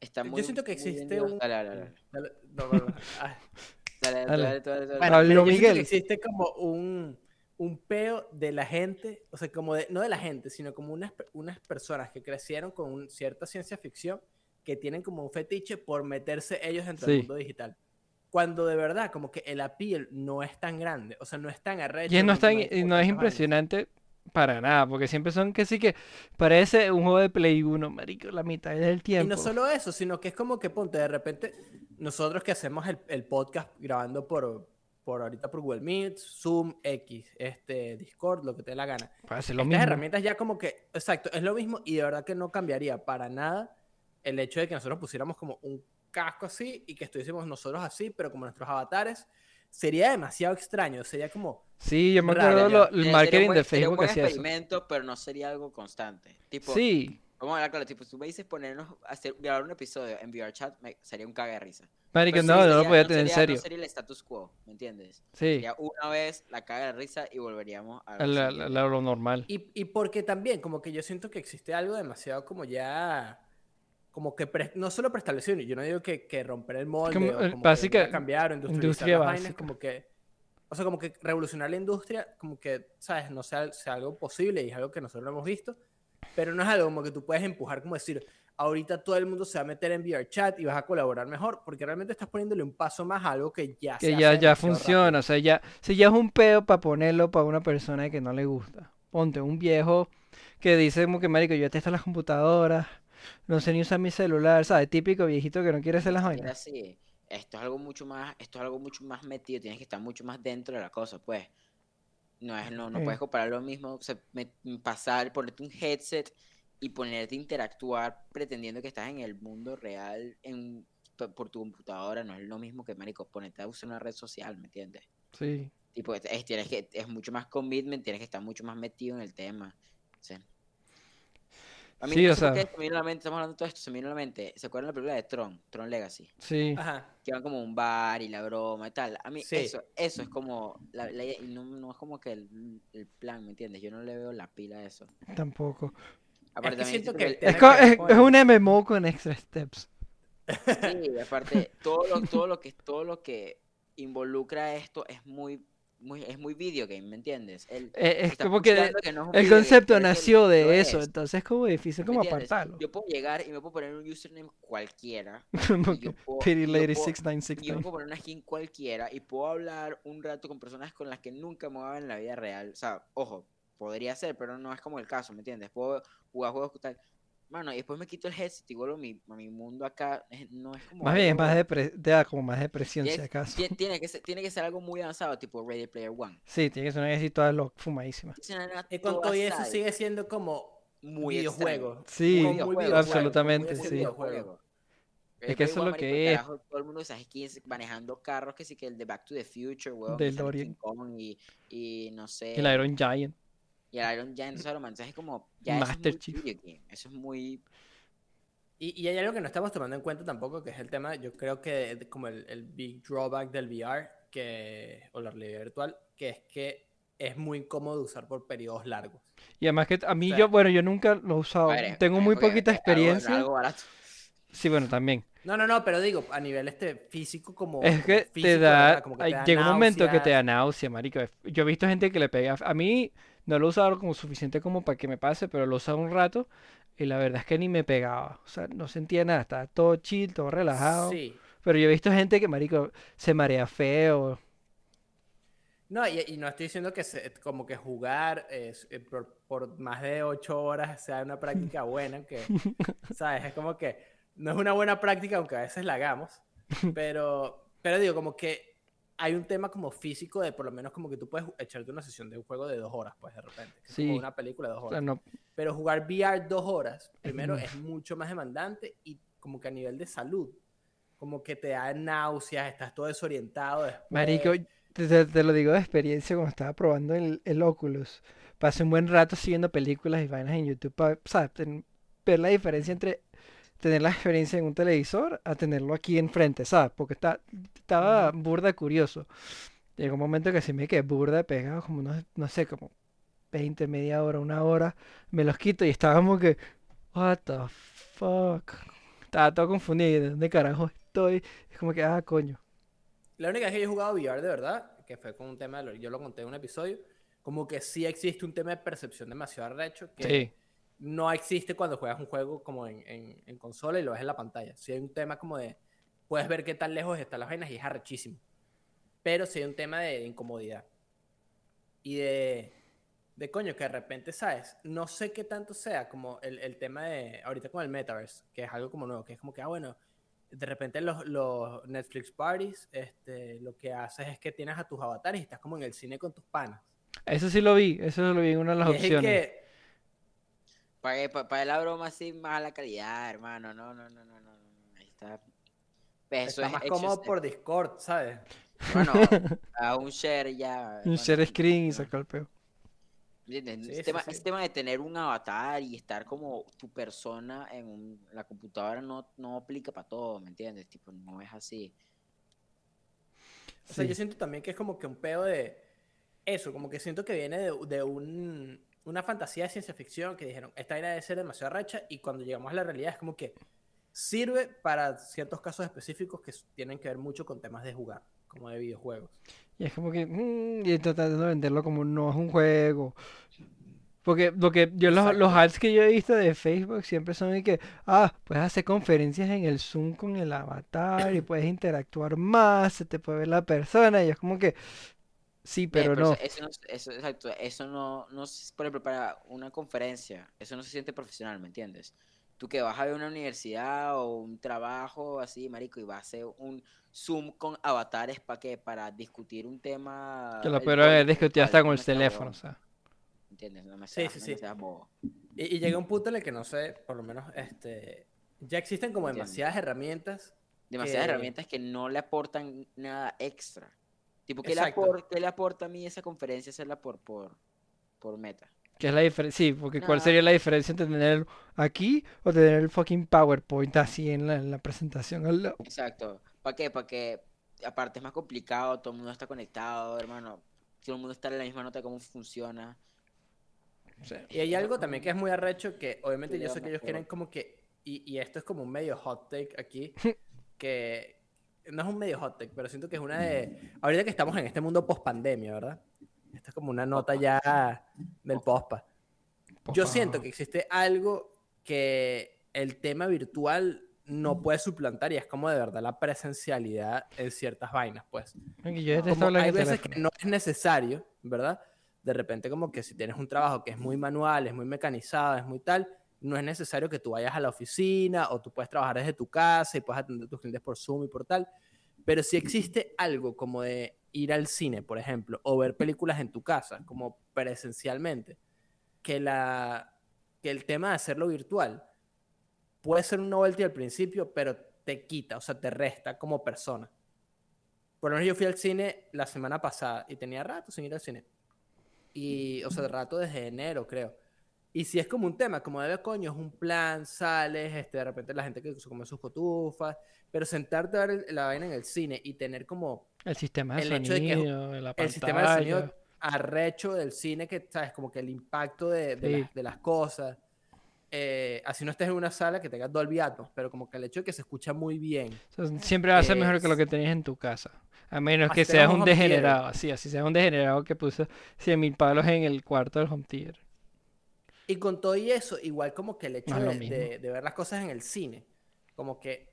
está Yo muy, siento que muy existe un... Dale, dale, dale. Dale, no, no, no. Dale, dale, Dale. dale, dale, dale. Bueno, Habló pero yo siento Miguel. que existe como un, un peo de la gente, o sea, como de, no de la gente, sino como unas, unas personas que crecieron con un- cierta ciencia ficción que tienen como un fetiche por meterse ellos dentro del Sí. mundo digital. Cuando de verdad, como que el appeal no es tan grande, o sea, no es tan arrecho. Y no, es tan- y no es impresionante para nada, porque siempre son que sí que parece un juego de Play 1, marico, la mitad del Y tiempo. no solo eso, sino que es como que, ponte, de repente, nosotros que hacemos el, el podcast grabando por, por ahorita por Google Meet, Zoom, X, este, Discord, lo que te dé la gana. Parece lo Estas mismo. herramientas ya como que, exacto, es lo mismo y de verdad que no cambiaría para nada el hecho de que nosotros pusiéramos como un casco así y que estuviésemos nosotros así, pero como nuestros avatares, sería demasiado extraño, sería como, Sí, yo me acuerdo el marketing buen- de sería un Facebook buen que hacía eso. experimento, pero no sería algo constante. Tipo, Sí, vamos a hablar claro, tipo, si tú me dices ponernos, hacer, grabar un episodio en VR chat, me- sería un caga de risa. marico, no, sí no lo sería- podía tener en sería- serio. No sería el status quo, ¿me entiendes? Sí, Sería una vez la caga de risa y volveríamos a... la- la- la- lo normal. y, y porque también como que yo siento que existe algo demasiado como ya, como que pre- no solo preestablecido, yo no digo que, que romper el molde Como, o eh, como básica- que cambiar o industrializar industria las vainas, como que, o sea, como que revolucionar la industria, como que, ¿sabes? No sea, sea algo posible y es algo que nosotros no hemos visto, pero no es algo como que tú puedes empujar, como decir, ahorita todo el mundo se va a meter en VR chat y vas a colaborar mejor, porque realmente estás poniéndole un paso más a algo que ya se Que hace ya, ya funciona, rápido. o sea, ya, si ya es un peo para ponerlo para una persona que no le gusta. Ponte un viejo que dice como que, marico, yo detesto las computadoras, no sé ni usar mi celular, ¿sabes? Típico viejito que no quiere hacer las vainas. así. Esto es algo mucho más, esto es algo mucho más metido, tienes que estar mucho más dentro de la cosa, pues. No es, no, no Sí. puedes comparar lo mismo, o sea, me- pasar, ponerte un headset y ponerte a interactuar pretendiendo que estás en el mundo real en, por tu computadora, no es lo mismo que, marico, ponerte a usar una red social, ¿me entiendes? Sí. Tipo, es, es- tienes que, es mucho más commitment, tienes que estar mucho más metido en el tema. sí. A mí Sí, no o sé por qué sea- se me vino a la mente, estamos hablando de todo esto, se me vino a la mente, ¿se acuerdan de la película de Tron? Tron Legacy Sí. Ajá. que van como a un bar y la broma y tal. A mí Sí. eso, eso es como, la, la- y no, no es como que el, el plan, ¿me entiendes? Yo no le veo la pila a eso. Tampoco. Aparte que también siento que que Es, que es, es un MMO con extra steps. sí, aparte todo lo, todo lo que todo lo que involucra esto es muy muy es muy video game, ¿me entiendes? El, Eh, es como que pusheando que no es un el game, concepto nació de eso, es, entonces es como difícil ¿me como entiendes? apartarlo. Yo puedo llegar y me puedo poner un username cualquiera yo puedo- Pity yo Lady yo me 6969. puedo poner una skin cualquiera y puedo hablar un rato con personas con las que nunca me voy en la vida real. O sea, ojo, podría ser, pero no es como el caso, ¿me entiendes? Puedo jugar juegos tal. Mano, y después me quito el headset y vuelvo a mi, a mi mundo acá. No es como. Más bien, es algo- más depre- te da como más depresión si tiene, acaso. tie- tiene que ser, tiene que ser algo muy avanzado, tipo Ready Player One. Sí, tiene que ser una así toda lo- fumadísima. Y con todo y eso sigue siendo como muy videojuego. extraño. Sí, Como videojuego, videojuego, absolutamente, muy muy sí. videojuego. Es que eso es lo que es. carajo, todo el mundo usa skins manejando carros que sí que el de Back to the Future, weón. King Kong y, y no sé. El Iron Giant. Y el Iron Giant, ¿sabes? man? Entonces es como. Ya eso es Master muy Chief. game, Eso es muy. Y, y hay algo que no estamos tomando en cuenta tampoco, que es el tema, yo creo que como el, el big drawback del VR, que, o la realidad virtual, que es que es muy incómodo usar por periodos largos. Y además que a mí sea, yo, bueno, yo nunca lo he usado. Ver, Tengo muy poquita es algo- experiencia. Algo, barato. Sí, bueno, también. No, no, no, pero digo, a nivel este físico como... Es como que te físico, da, ¿verdad? Como que te da llega un momento que te da náusea, marico. Yo he visto gente que le pega, a mí no lo he usado como suficiente como para que me pase, pero lo he usado un rato y la verdad es que ni me pegaba. O sea, no sentía nada, estaba todo chill, todo relajado. Sí. Pero yo he visto gente que, marico, se marea feo. No, y, y no estoy diciendo que se- como que jugar es, eh, por, por más de ocho horas sea una práctica buena, que, ¿sabes? Es como que no es una buena práctica, aunque a veces la hagamos, pero, pero digo, como que hay un tema como físico de por lo menos como que tú puedes echarte una sesión de un juego de dos horas, pues de repente, como Sí. una película de dos O sea, horas. no, Pero jugar VR dos horas, primero, es mucho más demandante y como que a nivel de salud, como que te da náuseas, estás todo desorientado. Después. Marico, te, lo digo de experiencia cuando estaba probando el, el Oculus. Pasé un buen rato siguiendo películas y vainas en YouTube para, ver la diferencia entre tener la experiencia en un televisor a tenerlo aquí enfrente, ¿sabes? Porque está, estaba burda curioso. Llegó un momento que sí me quedé burda pegado, como no, no sé, como 20, media hora, una hora. Me los quito y estaba como que, what the fuck. Estaba todo confundido. ¿De dónde carajo estoy? Es como que, ah, coño. La única vez que yo he jugado VR de verdad, que fue con un tema, yo lo conté en un episodio, como que sí existe un tema de percepción demasiado arrecho que Sí. No existe cuando juegas un juego como en, en- en consola y lo ves en la pantalla. Sí hay un tema como de, puedes ver qué tan lejos están las vainas y es arrechísimo. Pero sí hay un tema de, de incomodidad. Y de, de coño, que de repente, ¿sabes? No sé qué tanto sea como el, el tema de, ahorita con el Metaverse, que es algo como nuevo, que es como que, ah, bueno, de repente los, los Netflix parties, este, lo que haces es que tienes a tus avatares y estás como en el cine con tus panas. Eso sí lo vi, eso lo vi en una de las Y es opciones. que, Pagué para la broma así, mala calidad, hermano. No, no, no, no, no. no. Ahí está. Pues Eso está es más cómodo este- por Discord, ¿sabes? Bueno, a un share ya. Un share screen y sacar el peo. ¿Entiendes? Sí, ese, sí, tema, sí. tema de tener un avatar y estar como tu persona en un- la computadora no, no aplica para todo, ¿me entiendes? Tipo, no es así. O sea, yo siento también que es como que un pedo de eso, como que siento que viene de, de un, una fantasía de ciencia ficción que dijeron, esta vaina debe ser demasiado recha y cuando llegamos a la realidad es como que sirve para ciertos casos específicos que tienen que ver mucho con temas de jugar, como de videojuegos. Y es como que, mm, y tratando de venderlo como no es un juego. Porque lo que yo los, los ads que yo he visto de Facebook siempre son de que, ah, puedes hacer conferencias en el Zoom con el avatar y puedes interactuar más, se te puede ver la persona y es como que, sí, Eh, pero eso- no. Eso, no, eso, exacto, eso no, no, por ejemplo, para una conferencia, eso no se siente profesional, ¿me entiendes? Tú que vas a ver una universidad o un trabajo así, marico, y vas a hacer un Zoom con avatares para qué, para discutir un tema. Que lo peor es discutir hasta no con el teléfono, o sea. ¿Entiendes? No me Sí, seas, sí, no sí. seas bobo. Y, y llega un punto en el que no sé, por lo menos, este, ya existen como Entiendo. demasiadas herramientas. Demasiadas que- herramientas que no le aportan nada extra. Tipo, ¿qué le, apor- qué le aporta a mí esa conferencia hacerla por, por, por meta? ¿Qué es la diferencia? Sí, porque ¿cuál sería la diferencia entre tener aquí o tener el fucking PowerPoint así en la, en la presentación al lado? Exacto. ¿Para qué? Para que, aparte es más complicado, todo el mundo está conectado, hermano. Todo el mundo está en la misma nota cómo funciona. Y hay algo también que es muy arrecho que obviamente Sí, yo sé que ellos quieren como que, y, y esto es como un medio hot take aquí, que no es un medio hot take, pero siento que es una de, ahorita que estamos en este mundo post pandemia, ¿verdad? Esta es como una nota ya del pospa. Yo siento que existe algo que el tema virtual no puede suplantar y es como de verdad la presencialidad en ciertas vainas, pues. Yo Como hay veces que no es necesario, ¿verdad? De repente como que si tienes un trabajo que es muy manual, es muy mecanizado, es muy tal, no es necesario que tú vayas a la oficina o tú puedes trabajar desde tu casa y puedes atender a tus clientes por Zoom y por tal. Pero si existe algo como de ir al cine, por ejemplo, o ver películas en tu casa, como presencialmente, que, la, que el tema de hacerlo virtual puede ser un novelty al principio, pero te quita, o sea, te resta como persona. Por lo menos yo fui al cine la semana pasada y tenía rato sin ir al cine. Y, o sea, rato desde enero, creo. Y si es como un tema, como de coño, es un plan, sales, este, de repente la gente que se come sus cotufas, pero sentarte a ver la vaina en el cine y tener como El sistema de el hecho de que sonido, de la el sistema de sonido arrecho del cine, que, ¿sabes? Como que el impacto de, de Sí. las, de las cosas. Eh, así no estés en una sala que tenga Dolby Atmos, pero como que el hecho de que se escucha muy bien. O sea, siempre va a ser mejor que lo que tenías en tu casa. A menos Así que tengas seas un degenerado. Así, así seas un degenerado que puso 100 mil palos en el cuarto del home theater. Y con todo y eso, igual como que el hecho No de, de- de ver las cosas en el cine, como que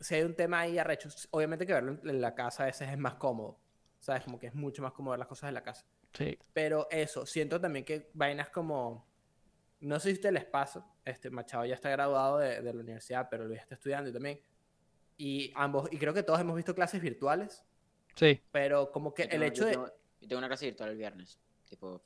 si hay un tema ahí arrecho, obviamente que verlo en- en la casa a veces es más cómodo, ¿sabes? Como que es mucho más cómodo ver las cosas en la casa. Sí. Pero eso, siento también que vainas como, no sé si a ustedes les pasa, este Machado ya está graduado de, de la universidad, pero Luis está estudiando y también, y ambos, y creo que todos hemos visto clases virtuales, Sí. pero como que Yo el tengo- hecho yo de... tengo- yo tengo una clase virtual el viernes. Tipo,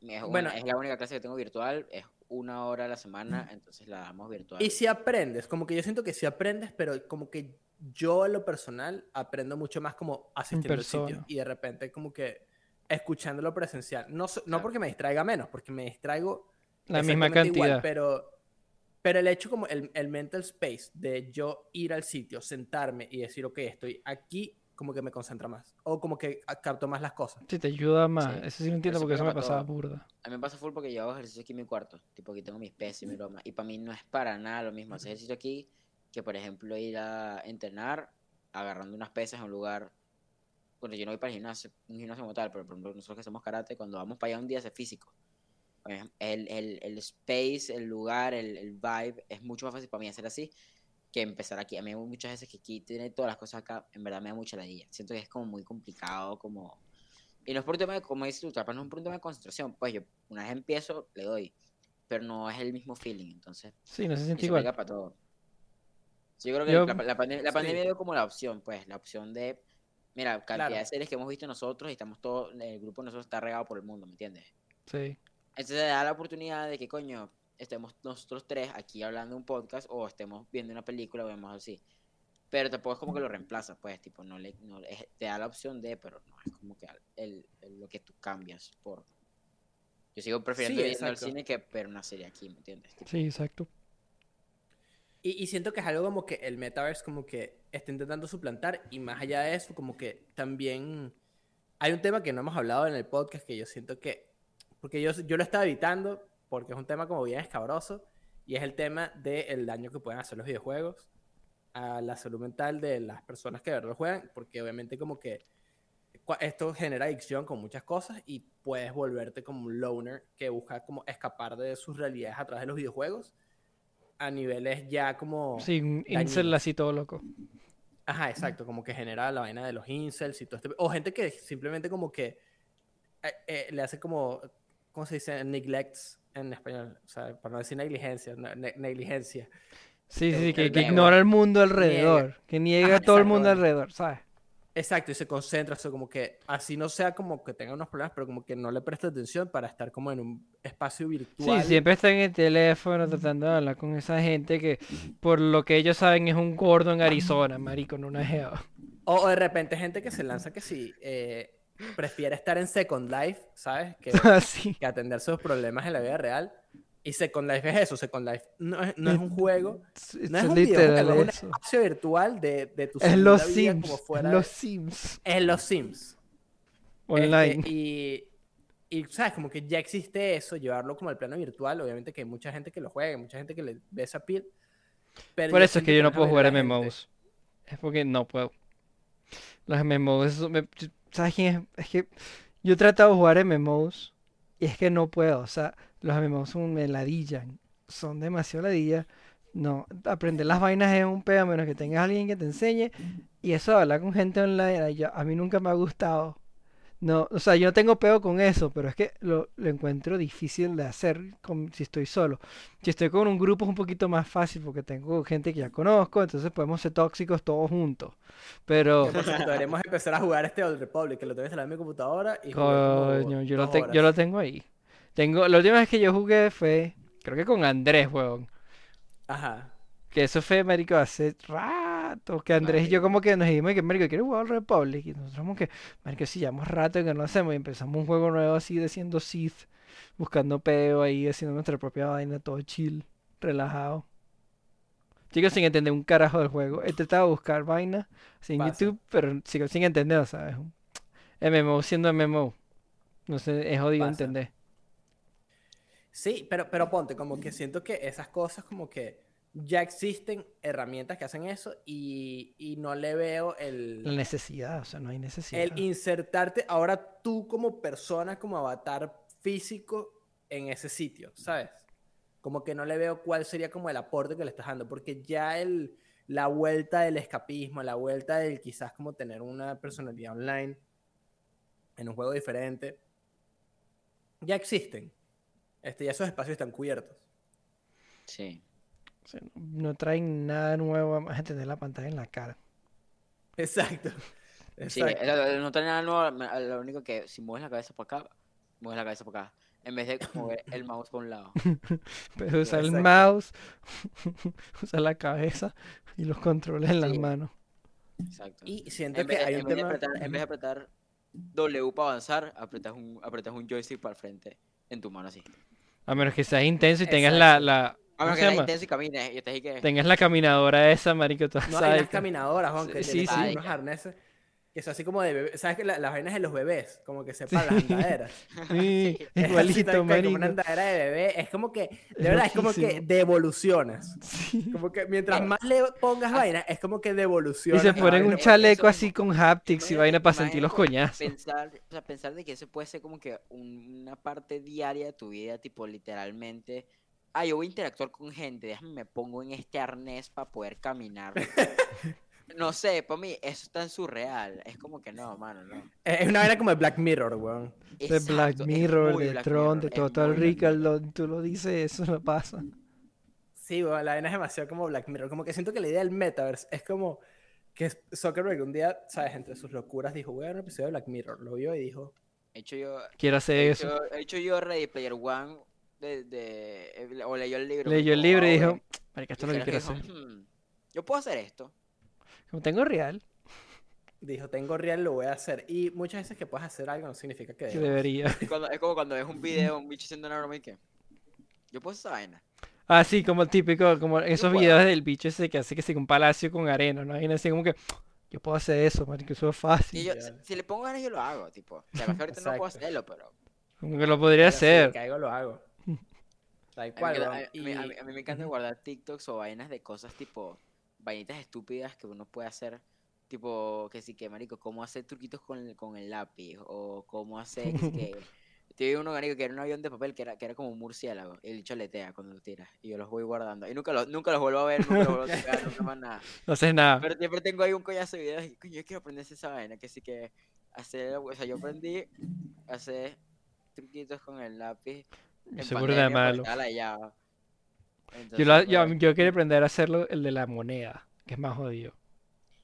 es, una- Bueno. es la única clase que tengo virtual. Es una hora a la semana, entonces la damos virtual. Y si aprendes, como que yo siento que si aprendes, pero como que yo en lo personal aprendo mucho más como asistiendo al sitio y de repente como que escuchándolo presencial. No, so- no Claro. porque me distraiga menos, porque me distraigo La misma exactamente igual, cantidad. pero, pero el hecho como el, el mental space de yo ir al sitio, sentarme y decir, ok, estoy aquí, como que me concentra más. O como que capto más las cosas. Sí, te ayuda más. Sí, Eso sí lo entiendo eso porque eso me pasaba todo. burda. A mí me pasa full porque yo hago ejercicio aquí en mi cuarto. Tipo, aquí tengo mis pesas y mi broma. Y para mí no es para nada lo mismo hacer ejercicio aquí que, por ejemplo, ir a entrenar agarrando unas pesas en un lugar. Bueno, yo no voy para el gimnasio, un gimnasio como tal, pero por ejemplo, nosotros que hacemos karate, cuando vamos para allá un día es físico. El, el, el space, el lugar, el, el vibe es mucho más fácil para mí hacer así que empezar aquí. A mí muchas veces que aquí tiene todas las cosas acá, en verdad me da mucha ladilla. Siento que es como muy complicado, como... Y no es por un tema de, como dices tú, capaz no es por un tema de concentración. Pues yo una vez empiezo, le doy. Pero no es el mismo feeling, entonces. Sí, no se siente igual. para todo. Yo creo que Yo- la, la pandemia, la Sí. pandemia dio como la opción, pues, la opción de, mira, cantidad Claro. de series que hemos visto nosotros y estamos todos, el grupo de nosotros está regado por el mundo, ¿me entiendes? Sí. Entonces da la oportunidad de que, coño, estemos nosotros tres aquí hablando de un podcast o estemos viendo una película o vemos así. Pero tampoco es como que lo reemplaza, pues, tipo, no le, no, es- te da la opción de, pero no es como que el, el- lo que tú cambias por... Yo sigo prefiriendo Sí, ir al cine que ver una serie aquí, ¿me entiendes? Tipo, Sí, exacto. Y, y siento que es algo como que el metaverse como que está intentando suplantar y más allá de eso como que también hay un tema que no hemos hablado en el podcast que yo siento que, porque yo, yo lo estaba evitando porque es un tema como bien escabroso y es el tema del daño que pueden hacer los videojuegos a la salud mental de las personas que de verdad lo juegan porque obviamente como que esto genera adicción con muchas cosas y puedes volverte como un loner que busca como escapar de sus realidades a través de los videojuegos a niveles ya como... Sí, un incel así todo loco. Ajá, exacto, como que genera la vaina de los incels y todo este... O gente que simplemente como que eh, eh, le hace como, ¿cómo se dice? Neglects en español, o sea, para no decir negligencia, ne- ne- negligencia. Sí, sí, sí, que, que ignora el mundo alrededor. Que niega a todo el mundo alrededor, ¿sabes? Exacto, y se concentra, o sea, como que así no sea como que tenga unos problemas, pero como que no le presta atención para estar como en un espacio Sí, virtual. siempre está en el teléfono tratando de hablar con esa gente que por lo que ellos saben es un gordo en Arizona, marico, no una jeva. O, de repente gente que se lanza que si eh, prefiere estar en Second Life, ¿sabes? Que, Así. que atender sus problemas en la vida real. Y Second Life es eso, Second Life no es, no es un juego, Es, no es es un videojuego, es un espacio virtual de, de tu Es los vida Sims. como Es fuera los de- Sims. es los Sims. Online. Este, y, y, ¿sabes? Como que ya existe eso, llevarlo como al plano virtual. Obviamente que hay mucha gente que lo juega, hay mucha gente que le ve esa piel. Pero Por eso es que yo no es puedo jugar. MMOs. Es porque no puedo. Los MMOs, eso me- ¿sabes quién es? Es que yo he tratado de jugar MMOs y es que no puedo. O sea, los MMOs son, me ladillan. Son demasiado ladillas. No, aprender las vainas es un pedo a menos que tengas alguien que te enseñe. Y eso de hablar con gente online, yo- a mí nunca me ha gustado. No, o sea, yo no tengo peo con eso, pero es que lo, lo encuentro difícil de hacer con- si estoy solo. Si estoy con un grupo es un poquito más fácil porque tengo gente que ya conozco, entonces podemos ser tóxicos todos juntos. Pero, deberíamos empezar a jugar este Old Republic, que lo tengo instalado en mi computadora. Y coño, yo lo, te- yo lo tengo ahí. Tengo, la última vez que yo jugué fue, creo que con Andrés, weón. Ajá. Que eso fue, marico, hace rato. Que Andrés y yo como que nos dijimos que, marico, ¿quieres jugar Republic? Y nosotros como que, marico, si llevamos rato que no lo hacemos. Y empezamos un juego nuevo así de siendo Sith. Buscando peo ahí, haciendo nuestra propia vaina, todo chill, relajado. Sigo sin entender un carajo del juego. He tratado de buscar vaina en. YouTube, pero sigo sin entender, ¿sabes? MMO siendo MMO. No sé, es jodido Pasa. entender. Sí, pero, pero ponte, como que siento que esas cosas como que ya existen herramientas que hacen eso y, y no le veo La el, necesidad, o sea, no hay necesidad. el insertarte ahora tú como persona, como avatar físico en ese sitio, ¿sabes? Como que no le veo cuál sería como el aporte que le estás dando, porque ya el, la vuelta del escapismo, la vuelta del quizás como tener una personalidad online en un juego diferente, ya existen. Este, ya esos espacios están cubiertos. Sí. O sea, no, no traen nada nuevo más que tener la pantalla en la cara. Exacto. Sí, Exacto. no trae nada nuevo, lo único que si mueves la cabeza para acá, mueves la cabeza para acá. En vez de mover el mouse por un lado. Pero usa el mouse, usa la cabeza y los controles en las Sí. manos. Exacto. Y siento En que vez, de- hay en un vez de tema... apretar, en vez de apretar W para avanzar, apretas un, apretas un joystick para el frente en tu mano así. A menos que seas intenso y tengas la, A ¿cómo menos se que intenso y camines y estás ahí que... Tengas la caminadora esa, marico, toda No, hay unas caminadoras, Juan, que Sí, sí, unos arneses que son así como de bebé. ¿Sabes que la- las vainas de los bebés? Como que separan las andaderas. Sí, Es así, igualito, tal cual, Como una marico. andadera de bebé. Es como que, de Es verdad, es como que loquísimo. devolucionas. Sí. Como que mientras Claro. más le pongas vainas, es como que Y devolucionas. se la ponen un chaleco así con haptics y vaina para sentir los coñazos. Pensar, o sea, pensar de que eso puede ser como que un- una parte diaria de tu vida, tipo literalmente. Ah, yo voy a interactuar con gente, déjame me pongo en este arnés para poder caminar. no sé, para mí eso es tan surreal. Es como que no, mano, no. Es una vaina como de Black Mirror, weón. De Black Mirror, de Black Tron, de Mirror, es Total Recall, lo- tú lo dices, eso no pasa. Sí, weón, la vaina es demasiado como Black Mirror. Como que siento que la idea del metaverse es como que Zuckerberg un día, ¿sabes? Entre sus locuras dijo, voy a ver un episodio de Black Mirror. Lo vio y dijo, He hecho yo, Quiero hacer he eso. he hecho yo Ready Player One de, de- eh, o leyó el libro. Leyó el libro y dijo, marica, esto es lo que quiero hacer. "Hmm, yo puedo hacer esto. Como tengo real, dijo, tengo real, lo voy a hacer. Y muchas veces que puedes hacer algo no significa que debas. debería. Es, cuando- es como cuando ves un video, un bicho haciendo una broma y que. Yo puedo hacer esa vaina. Ah, sí, como el típico, como esos puedo. videos del bicho ese que hace que siga un palacio con arena, ¿no? Y así como que, yo puedo hacer eso, marico, eso es Y fácil. yo, ya. si, si le pongo ganas, yo lo hago, tipo. O sea, más que ahorita no puedo Exacto. hacerlo, pero. Como que lo podría Pero si hacer. caigo, lo hago. Tal A mí, cual, a- mí- a Y- mí- a mí me encanta guardar TikToks o vainas de cosas tipo. Vainitas estúpidas que uno puede hacer. Tipo, que sí que, marico, cómo hacer truquitos con el, con el lápiz. O cómo hacer. Que, Tuve uno, marico, que era un avión de papel que era, que era como un murciélago. Y el bicho letea cuando lo tiras. Y yo los voy guardando. Y nunca los, nunca los vuelvo a ver, nunca los vuelvo a tocar, nunca más nada. No haces nada. Pero siempre tengo ahí un coñazo de videos y coño, yo quiero aprender esa vaina, que sí que hacer, o sea, yo aprendí a hacer truquitos con el lápiz. De pandemia porque malo. Yo, yo, yo quiero aprender a hacerlo el de la moneda, que es más jodido.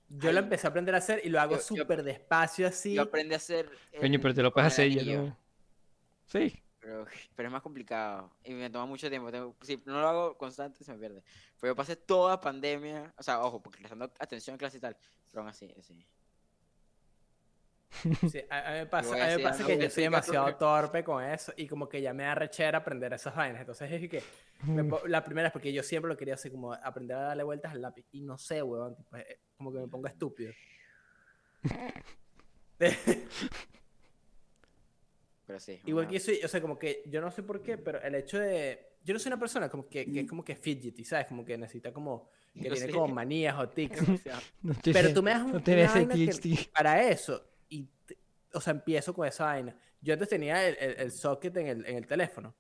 Yo lo empecé a aprender a hacer y lo hago Yo- yo- súper despacio así. Yo aprendí a hacer. Coño, pero te lo puedes hacer anillo, no. Sí. Pero, pero es más complicado y me toma mucho tiempo. tengo- si no lo hago constante, se me pierde. Pero yo pasé toda pandemia, o sea, ojo, porque prestando atención en clase y tal, pero aún así, así. Sí, a, mí me pasa, a mí me pasa que yo soy demasiado gato. torpe con eso y como que ya me da rechera aprender esas vainas. Entonces es que me la primera es porque yo siempre lo quería hacer como aprender a darle vueltas al lápiz y no sé, weón, tipo, eh, como que me pongo estúpido. Pero sí. Igual una- que yo soy, o sea, como que yo no sé por qué, pero el hecho de yo no soy una persona como que, que es como que fidgety, ¿sabes? Como que necesita como que Yo tiene sí. como manías o tics. demasiado. No Pero tiene- tú me das un, no vaina que- para eso y te- o sea, empiezo con esa vaina. Yo antes tenía el, el- el socket en el, en el teléfono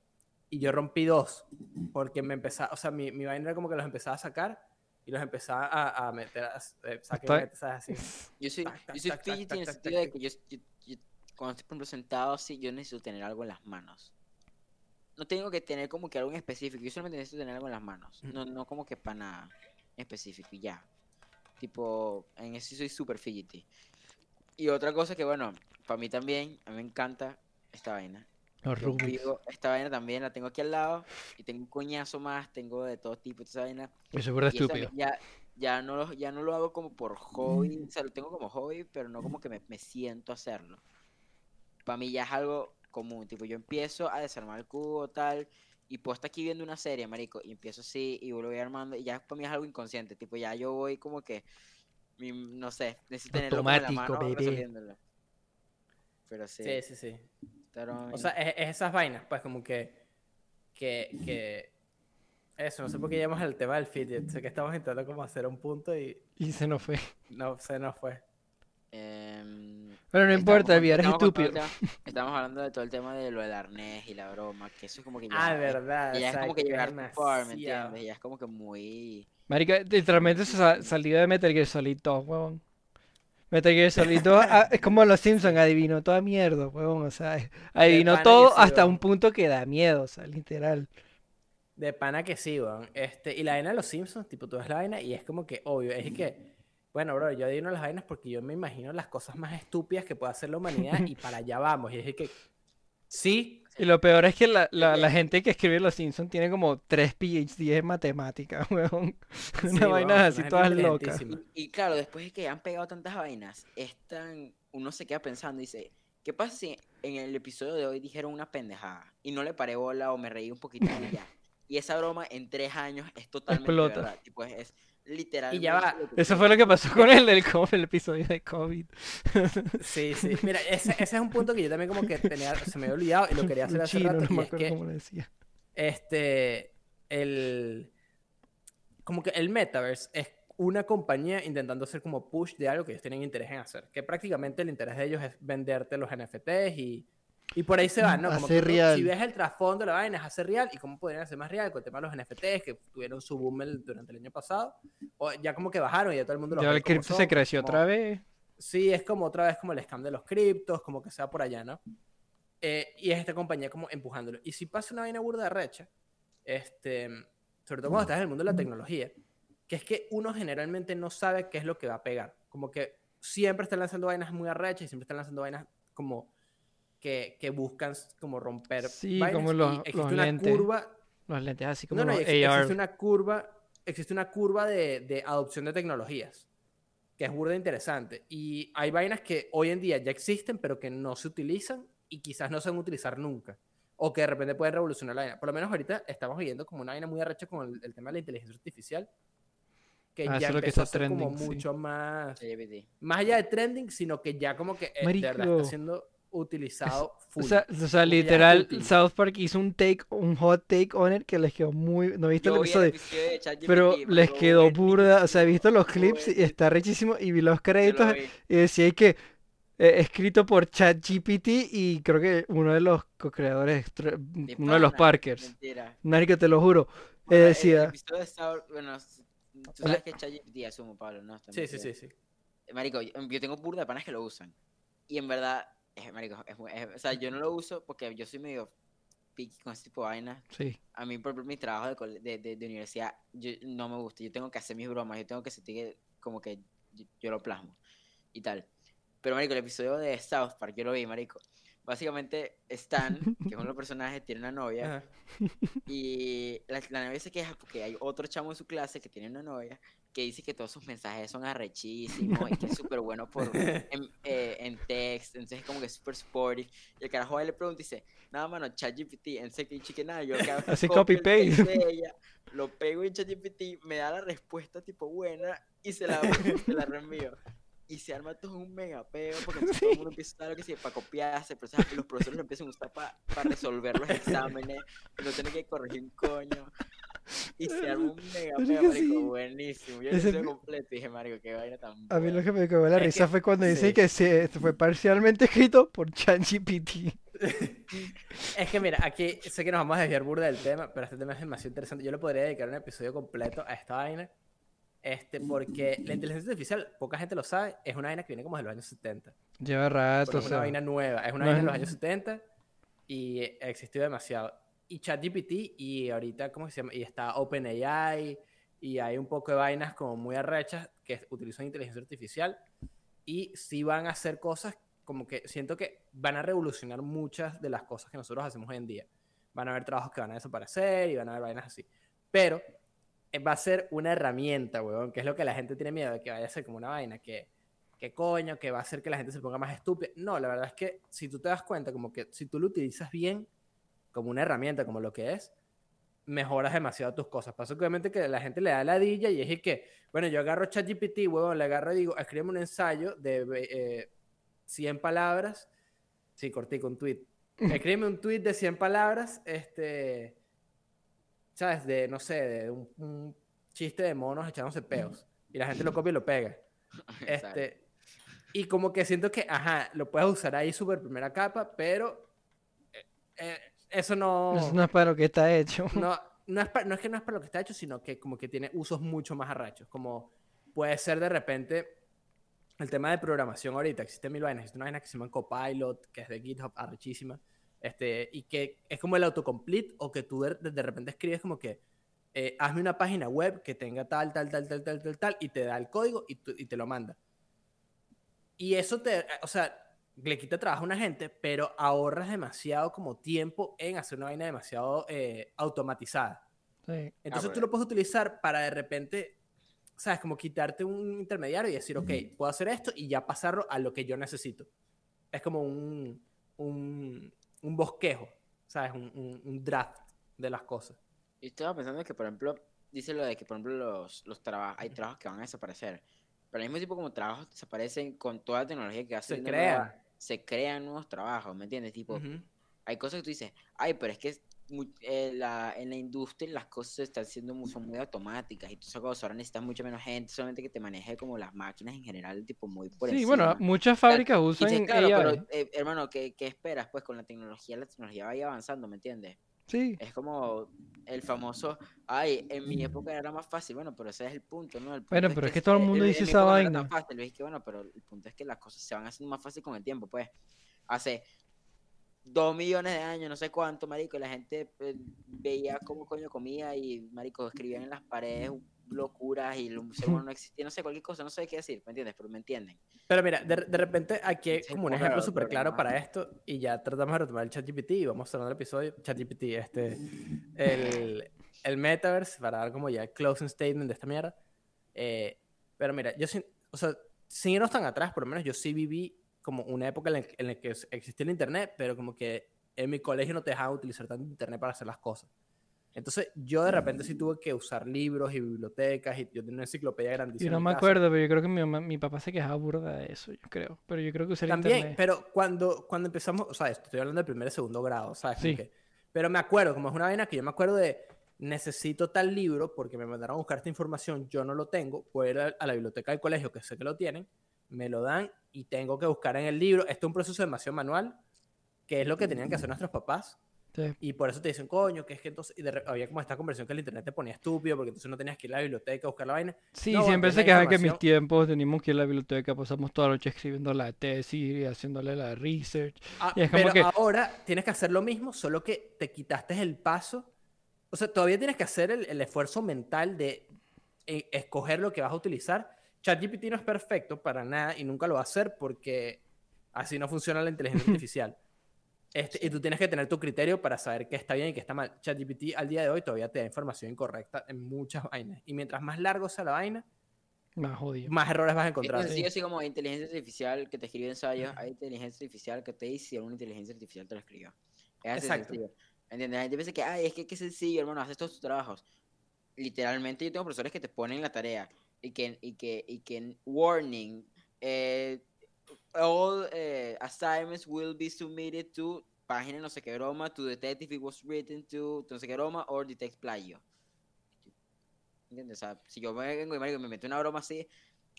y yo rompí dos porque me empezaba, o sea, mi, mi vaina era como que los empezaba a sacar y los empezaba a, a meter, a, eh, saque ¿sabes? Así. Yo soy, Tac, tac, yo soy tac, fidgety en el sentido de que yo, yo- yo- cuando estoy, por ejemplo, sentado así, yo necesito tener algo en las manos. No tengo que tener como que algo en específico, yo solamente necesito tener algo en las manos. No, no como que para nada específico y ya. Tipo, en eso soy súper fidgety. Y otra cosa que, bueno, para mí también, a mí me encanta esta vaina. Los Yo esta vaina también la tengo aquí al lado y tengo un coñazo más, tengo de todo tipo, esa vaina. Eso es Y eso estúpido. Ya, ya, no lo, ya no lo hago como por hobby, o sea, lo tengo como hobby, pero no como que me, me siento hacerlo. Para mí ya es algo común, tipo, yo empiezo a desarmar el cubo, tal, y puedo estar aquí viendo una serie, marico, y empiezo así, y lo voy armando, y ya para mí es algo inconsciente, tipo, ya yo voy como que, mi- no sé, como en la Automático, mano bebé. resolviéndolo. Pero sí, Sí, sí, sí. O sea, es, es esas vainas, pues como que, que, que, eso, no sé por qué llegamos al tema del fidget. Sé que estamos intentando como hacer un punto y Y se nos fue. no se nos fue. Pero no Estamos importa, el es estúpido. tema- Estamos hablando de todo el tema de lo del arnés y la broma, que eso es como que ya, Ah, es- verdad. ya es como que llegar far, ¿me entiendes? Ya es como que muy... Marica, literalmente se sa- salió de Metal Gear Solid 2, huevón. Metal Gear Solid 2 ah, es como los Simpsons, adivinó toda mierda, huevón. O sea, adivinó todo sí, hasta huevón. un punto que da miedo, o sea, literal. De pana que sí, weón. Este, y la vaina de los Simpsons, tipo, tú ves la vaina y es como que obvio. Es que, bueno, bro, yo adivino las vainas porque yo me imagino las cosas más estúpidas que puede hacer la humanidad y para allá vamos. Y es que, sí, Y lo peor es que la, la, la gente que escribe Los Simpsons tiene como tres PhD en matemáticas, weón. Sí, Una vaina así todas locas. inteligentísima. Y claro, después de que han pegado tantas vainas, es tan... uno se queda pensando y dice, ¿qué pasa si en el episodio de hoy dijeron una pendejada y no le paré bola o me reí un poquito y ya? Y esa broma en tres años es totalmente Explota. verdad. Tipo, es, es literalmente... va, lo que Eso fue lo que pasó con el del COVID, el episodio de COVID. Sí, sí. Mira, ese, ese es un punto que yo también como que tenía, se me había olvidado y lo quería hacer hace rato. no y me es acuerdo que cómo lo decía. este, el, como que el metaverse es una compañía intentando hacer como push de algo que ellos tienen interés en hacer. Que prácticamente el interés de ellos es venderte los NFTs y, y por ahí se van, ¿no? Como Hacer que real. si ves el trasfondo de la vaina es hacer real y cómo podrían hacer más real con el tema de los NFTs que tuvieron su boom el- durante el año pasado. O ya como que bajaron y ya todo el mundo los Ya el cripto se creció como- otra vez. Sí, es como otra vez como el scam de los criptos, como que sea por allá, ¿no? Eh, y es esta compañía como empujándolo. Y si pasa una vaina burda de recha, este, sobre todo cuando estás en el mundo de la tecnología, que es que uno generalmente no sabe qué es lo que va a pegar. Como que siempre están lanzando vainas muy arrechas y siempre están lanzando vainas como que, que buscan como romper Sí, vainas. como los- existe los una lentes, curva Los lentes así como no, no, los y ex- AR. existe una curva, existe una curva de, de adopción de tecnologías, que es burda interesante. Y hay vainas que hoy en día ya existen, pero que no se utilizan y quizás no se van a utilizar nunca. O que de repente pueden revolucionar la vaina. Por lo menos ahorita estamos viendo como una vaina muy arrecha con el, el tema de la inteligencia artificial. Que Ah, ya lo que empezó a está ser como trending, sí. mucho más... ChatGPT. Más allá de trending, sino que ya como que eh, de verdad está siendo utilizado full. O sea, o literal. South Park hizo un take, un hot take on it que les quedó muy... ¿No viste el Yo vi episodio? de Pero les quedó burda, o sea, he visto los clips y está rechísimo y vi los lo créditos vi. y decía que eh, escrito por ChatGPT y creo que uno de los co-creadores, uno de los Parkers, Mentira. Marico, te lo juro, eh, Bueno, el decía, episodio de South- bueno, tú sabes que ChatGPT asumo, Pablo, ¿no? Está Sí, sí, sí, sí. Marico, yo, yo tengo burda de panas que lo usan. Y en verdad, es, marico, es, o sea, yo no lo uso porque yo soy medio picky con ese tipo de vainas. sí, A mí, por ejemplo, mi trabajo de, de, de- de universidad yo- no me gusta. Yo tengo que hacer mis bromas, yo tengo que sentir que como que yo, yo lo plasmo y tal. Pero, marico, el episodio de South Park, yo lo vi, marico. Básicamente, Stan, que es uno de los personajes, tiene una novia. Ajá. Y la, la novia se queja porque hay otro chamo en su clase que tiene una novia que dice que todos sus mensajes son arrechísimos y que es súper bueno por, en, eh, en text, entonces es como que es súper sporty. Y el carajo ahí le pregunta y dice, nada, mano, ChatGPT, en serio, que nada, yo que Así copy-paste. text de ella, lo pego en ChatGPT, me da la respuesta tipo buena y se la, se la reenvío. Y se arma todo un mega peo porque entonces todo el mundo empieza a usar lo que sí, para copiarse, pero, ¿sabes? Los profesores lo empiezan a usar para resolver los exámenes, no tienen que corregir un coño. Y se arma un mega peo, marico, sí. buenísimo. Yo Ese lo completo y dije, marico, qué vaina tan a mí lo buena". que me cagó la Es risa que- fue cuando dice sí. que se, fue parcialmente escrito por ChatGPT. Es que mira, aquí sé que nos vamos a desviar burda del tema, pero este tema es demasiado interesante. Yo le podría dedicar un episodio completo a esta vaina. Este, porque la inteligencia artificial, poca gente lo sabe, es una vaina que viene como de los años 70. Lleva rato, o es una sea, vaina nueva, es una no vaina de los años 70 y existió demasiado. Y ChatGPT y ahorita, ¿cómo se llama? Y está OpenAI y hay un poco de vainas como muy arrechas que utilizan inteligencia artificial y sí van a hacer cosas como que siento que van a revolucionar muchas de las cosas que nosotros hacemos hoy en día. Van a haber trabajos que van a desaparecer y van a haber vainas así. Pero eh, va a ser una herramienta, weón, que es lo que la gente tiene miedo de que vaya a ser como una vaina que que coño, que va a hacer que la gente se ponga más estúpida. No, la verdad es que si tú te das cuenta, como que si tú lo utilizas bien, como una herramienta, como lo que es, mejoras demasiado tus cosas. Pasa que obviamente que la gente le da ladilla y es que, bueno, yo agarro ChatGPT, huevón, le agarro y digo, escríbeme un ensayo de eh, 100 palabras. Sí, corté con un tweet. Escríbeme un tweet de 100 palabras, este, ¿sabes? De, no sé, de un, un chiste de monos echándose peos. Y la gente lo copia y lo pega. Este, y como que siento que, ajá, lo puedes usar ahí super primera capa, pero eh, eh, eso no, eso no es para lo que está hecho. no, no es, pa- no es que no es para lo que está hecho, sino que como que tiene usos mucho más arrachos. Como puede ser de repente el tema de programación ahorita. Existen mil vainas. Existe una vaina que se llama Copilot, que es de GitHub, arrechísima. Este, y que es como el autocomplete o que tú de, de repente escribes como que eh, hazme una página web que tenga tal, tal, tal, tal, tal, tal, tal, y te da el código y, y te lo manda. Y eso te, o sea, le quita trabajo a una gente, pero ahorras demasiado como tiempo en hacer una vaina demasiado eh, automatizada. Sí. Entonces tú lo puedes utilizar para de repente, ¿sabes? Como quitarte un intermediario y decir, ok, puedo hacer esto y ya pasarlo a lo que yo necesito. Es como un, un, un bosquejo, ¿sabes? Un, un- un draft de las cosas. Yo estaba pensando que, por ejemplo, dice lo de que, por ejemplo, los, los trabajos, hay trabajos que van a desaparecer. Pero al mismo tiempo, como trabajos desaparecen con toda la tecnología que hace. Se crean. Se crean nuevos trabajos, ¿me entiendes? Tipo, hay cosas que tú dices, ay, pero es que es eh, la- en la industria las cosas están siendo muy, son muy automáticas y tú cosas ahora necesitas mucha menos gente, solamente que te maneje como las máquinas en general, tipo muy por Sí, bueno, muchas fábricas usan dices, claro, AI. pero eh, hermano, ¿qué, qué esperas? Pues con la tecnología, la tecnología vaya avanzando, ¿me entiendes? Sí, Es como el famoso, ay, en mi época era más fácil, bueno, pero ese es el punto, ¿no? El Bueno, punto pero es que todo el mundo dice esa vaina. fácil, es que bueno, pero el punto es que las cosas se van haciendo más fácil con el tiempo, pues. Hace dos millones de años, no sé cuánto, marico, y la gente eh, veía cómo coño comía y, marico, escribían en las paredes locuras y el ser humano no existía, no sé, cualquier cosa, no sé qué decir, ¿me entiendes? Pero me entienden. Pero mira, de, de repente aquí hay como un ejemplo súper claro para esto y ya tratamos de retomar el ChatGPT y vamos cerrando el episodio. ChatGPT, este, el, el metaverse, para dar como ya el closing statement de esta mierda. Eh, pero mira, yo sin, o sea, sin irnos tan atrás, por lo menos yo sí viví como una época en la, en la que existía el internet, pero como que en mi colegio no te dejaban utilizar tanto internet para hacer las cosas. Entonces yo de repente sí tuve que usar libros y bibliotecas y yo tenía una enciclopedia grandísima. yo no me acuerdo, pero yo creo que mi, mamá- mi papá se quejaba burda de eso, yo creo. Pero yo creo que usé También, internet. pero cuando, cuando empezamos, o sea, esto estoy hablando del primer y segundo grado, ¿sabes? Sí. que- pero me acuerdo, como es una vaina que yo me acuerdo de, necesito tal libro porque me mandaron a buscar esta información, yo no lo tengo, puedo ir a, a la biblioteca del colegio, que sé que lo tienen, me lo dan y tengo que buscar en el libro. Esto es un proceso demasiado manual, que es lo que tenían que hacer nuestros papás. Sí. Y por eso te dicen, coño, que es que entonces, y de había como esta conversión que el internet te ponía estúpido, porque entonces no tenías que ir a la biblioteca a buscar la vaina. Sí, No, siempre se la quejaban que en mis tiempos teníamos que ir a la biblioteca, pasamos toda la noche escribiendo la tesis y haciéndole la research. Ah, Y es como pero que- ahora tienes que hacer lo mismo, solo que te quitaste el paso. O sea, todavía tienes que hacer el, el esfuerzo mental de eh, escoger lo que vas a utilizar. ChatGPT no es perfecto para nada y nunca lo va a hacer porque así no funciona la inteligencia artificial. Este, Y tú tienes que tener tu criterio para saber qué está bien y qué está mal. ChatGPT al día de hoy todavía te da información incorrecta en muchas vainas. Y mientras más largo sea la vaina, Más jodido. más errores vas a encontrar. Entonces, sí, así como inteligencia artificial que te escribe ensayos, hay inteligencia artificial que te dice si una inteligencia artificial te lo escribió. Es así Exacto. sencillo. ¿Entiendes? La gente piensa que, ay, es que qué sencillo, hermano, haces todos tus trabajos. Literalmente yo tengo profesores que te ponen la tarea y que, y que, y que warning, eh, all eh, assignments will be submitted to página no sé qué broma, to detective it was written to, to no sé qué broma, or detect plagio. ¿Entiendes? O sea, si yo me vengo y marico, me meto una broma así,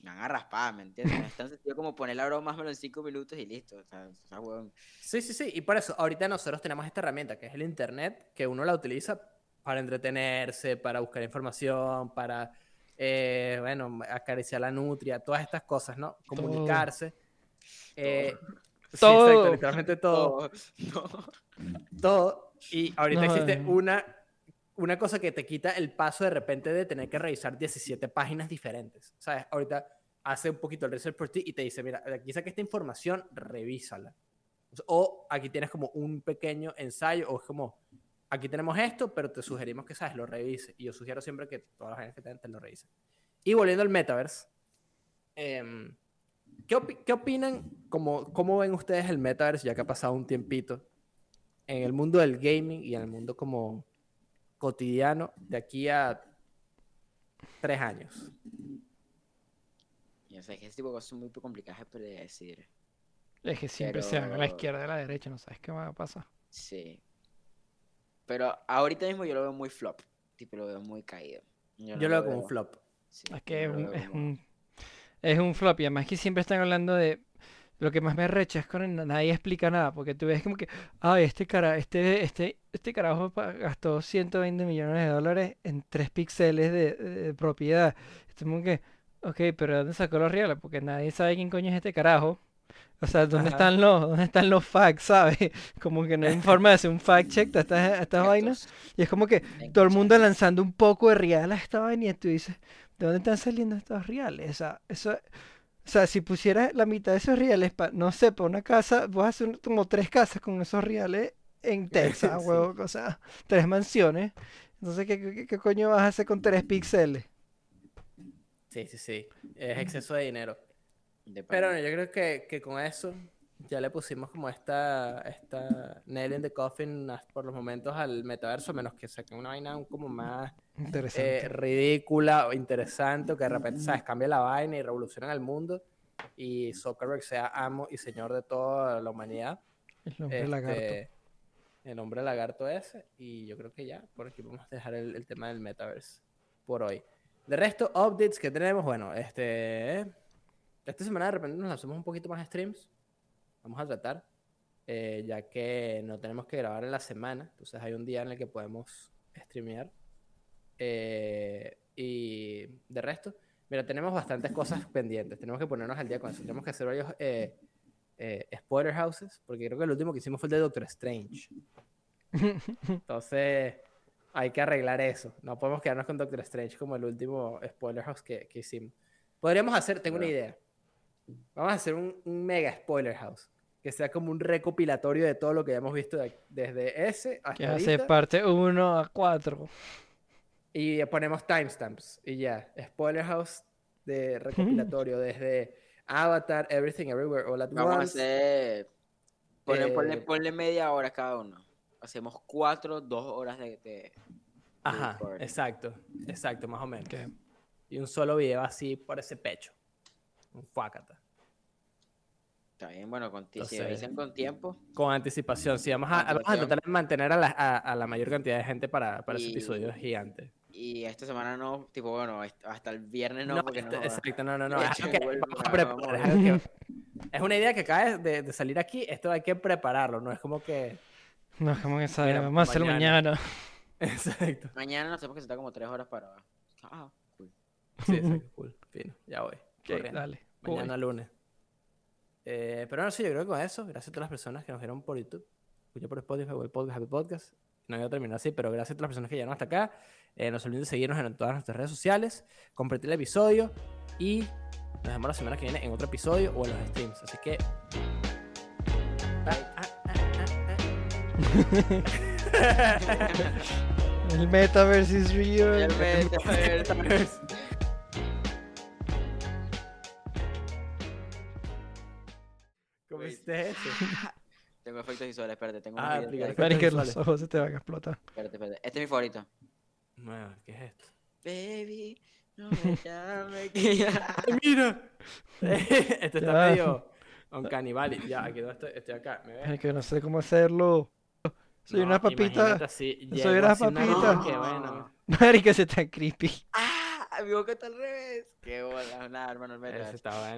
me van a raspar, ¿me entiendes? No es tan sencillo como poner la broma más en cinco minutos y listo. O sea, o sea, huevón. Sí, sí, sí. Y por eso, ahorita nosotros tenemos esta herramienta que es el Internet, que uno la utiliza para entretenerse, para buscar información, para, eh, bueno, acariciar la nutria, todas estas cosas, ¿no? Comunicarse. Eh, sí, Todo. exacto, literalmente todo. No, no. Todo. Y ahorita No, existe eh. una, una cosa que te quita el paso de repente de tener que revisar 17 páginas diferentes. ¿Sabes? Ahorita hace un poquito el research por ti y te dice, mira, aquí saca esta información, revísala. O aquí tienes como un pequeño ensayo, o es como, aquí tenemos esto, pero te sugerimos que, ¿sabes? Lo revises. Y yo sugiero siempre que todas las páginas que tengan te lo revisen. Y volviendo al metaverse, em, ¿qué, opi- qué opinan? Cómo, ¿Cómo ven ustedes el metaverse ya que ha pasado un tiempito? en el mundo del gaming y en el mundo como cotidiano de aquí a tres años. Y, o sea, que ese tipo de cosas son muy complicadas de predecir. Es que siempre se van a la Pero- izquierda y a la derecha, no sabes qué va a pasar. Sí. Pero ahorita mismo yo lo veo muy flop. Tipo, lo veo muy caído. Yo no lo veo como un flop. sí, Es yo que es no un, es como- un, es un flop y además que siempre están hablando de lo que más me arrecha es cuando nadie explica nada, porque tú ves como que, ay, este cara, este, este, este carajo gastó 120 millones de dólares en 3 píxeles de, propiedad. Es como que, ok, pero ¿de dónde sacó los reales? Porque nadie sabe quién coño es este carajo. O sea, ¿dónde Ajá. están los, dónde están los facts, sabes? Como que no hay forma de hacer un fact check de estas, estas vainas. Y es como que todo el mundo lanzando un poco de real a esta vaina y tú dices, ¿de dónde están saliendo estos reales? O sea, eso, O sea, si pusieras la mitad de esos reales, pa, no sé, para una casa, vas a hacer como tres casas con esos reales en Texas, Sí. huevo, o sea, tres mansiones. Entonces, ¿qué, qué- qué coño vas a hacer con tres píxeles? Sí, sí, sí. Es exceso de dinero. De Pero bueno, yo creo que, que con eso ya le pusimos como esta, esta nail in the coffin por los momentos al metaverso, menos que saquen una vaina como más eh, ridícula o interesante, o que de repente, ¿sabes? Cambie la vaina y revolucione el mundo y Zuckerberg sea amo y señor de toda la humanidad. El hombre lagarto. Este, el hombre lagarto ese. Y yo creo que ya, por aquí vamos a dejar el, el tema del metaverse por hoy. De resto, updates que tenemos, bueno, este... Esta semana de repente nos lanzamos un poquito más streams. Vamos a tratar. eh, ya que no tenemos que grabar en la semana. Entonces hay un día en el que podemos streamear. Eh, y de resto, mira, tenemos bastantes cosas pendientes. Tenemos que ponernos al día con eso. Tenemos que hacer varios eh, eh, spoiler houses. Porque creo que el último que hicimos fue el de Doctor Strange. Entonces, hay que arreglar eso. No podemos quedarnos con Doctor Strange como el último spoiler house que, que hicimos. Podríamos hacer, tengo una idea. Vamos a hacer un, un mega spoiler house. Que sea como un recopilatorio de todo lo que hemos visto de- desde ese hasta Que hace ahorita. parte 1 a 4. Y ponemos timestamps. Y ya. Spoiler house de recopilatorio desde Avatar, Everything Everywhere All at Vamos a hacer. Ponle, ponle- eh, ponle media hora cada uno. Hacemos cuatro, dos horas de. de- Ajá, exacto. Exacto, más o menos. Ok. Y un solo video así por ese pecho. Un fuácata. Está bien, bueno, con ti- si Entonces- avisen con tiempo. Con anticipación, sí. Vamos a, vamos a tratar de mantener a la, a, a la mayor cantidad de gente para, para ese Y- episodio gigante. Y esta semana no, tipo, bueno, hasta el viernes no, No, porque este- no. exacto, no, no, no. Es, que a- preparar, vamos es, que- es una idea que acaba de, de salir aquí. Esto hay que prepararlo, no es como que. No, como que sabe, vamos a hacerlo mañana. mañana. Exacto. Mañana nos tenemos que sentar como tres horas para. Ah, cool. Sí, exacto. Cool. Fino, ya voy. Ok, corriendo. dale. voy. Mañana lunes. Eh, pero no, sí, yo creo que con eso, gracias a todas las personas que nos vieron por YouTube, escuché por Spotify, Google Podcast, Happy Podcast. No iba a terminar así, pero gracias a todas las personas que llegaron hasta acá. Eh, no se olviden de seguirnos en todas nuestras redes sociales, compartir el episodio y nos vemos la semana que viene en otro episodio o en los streams. Así que. El metaverse is real. El metaverse. hiciste eso? Tengo efectos visuales, espérate, tengo Ah, ahí. Espera que visuales. los ojos se te van a explotar. Espérate, espérate. Este es mi favorito. Bueno, ¿qué es esto? Baby, no me llames que ya. ¡Ay, mira! este está Ya. medio un canibal. Ya, aquí no estoy, estoy acá. ¿Me ves? Es que no sé cómo hacerlo. Soy No, una papita. así, Soy una papita. cosa que bueno. Se está creepy. ¡Ah! Mi boca está al revés. Qué bola, nada, hermano, metaverse. está bueno.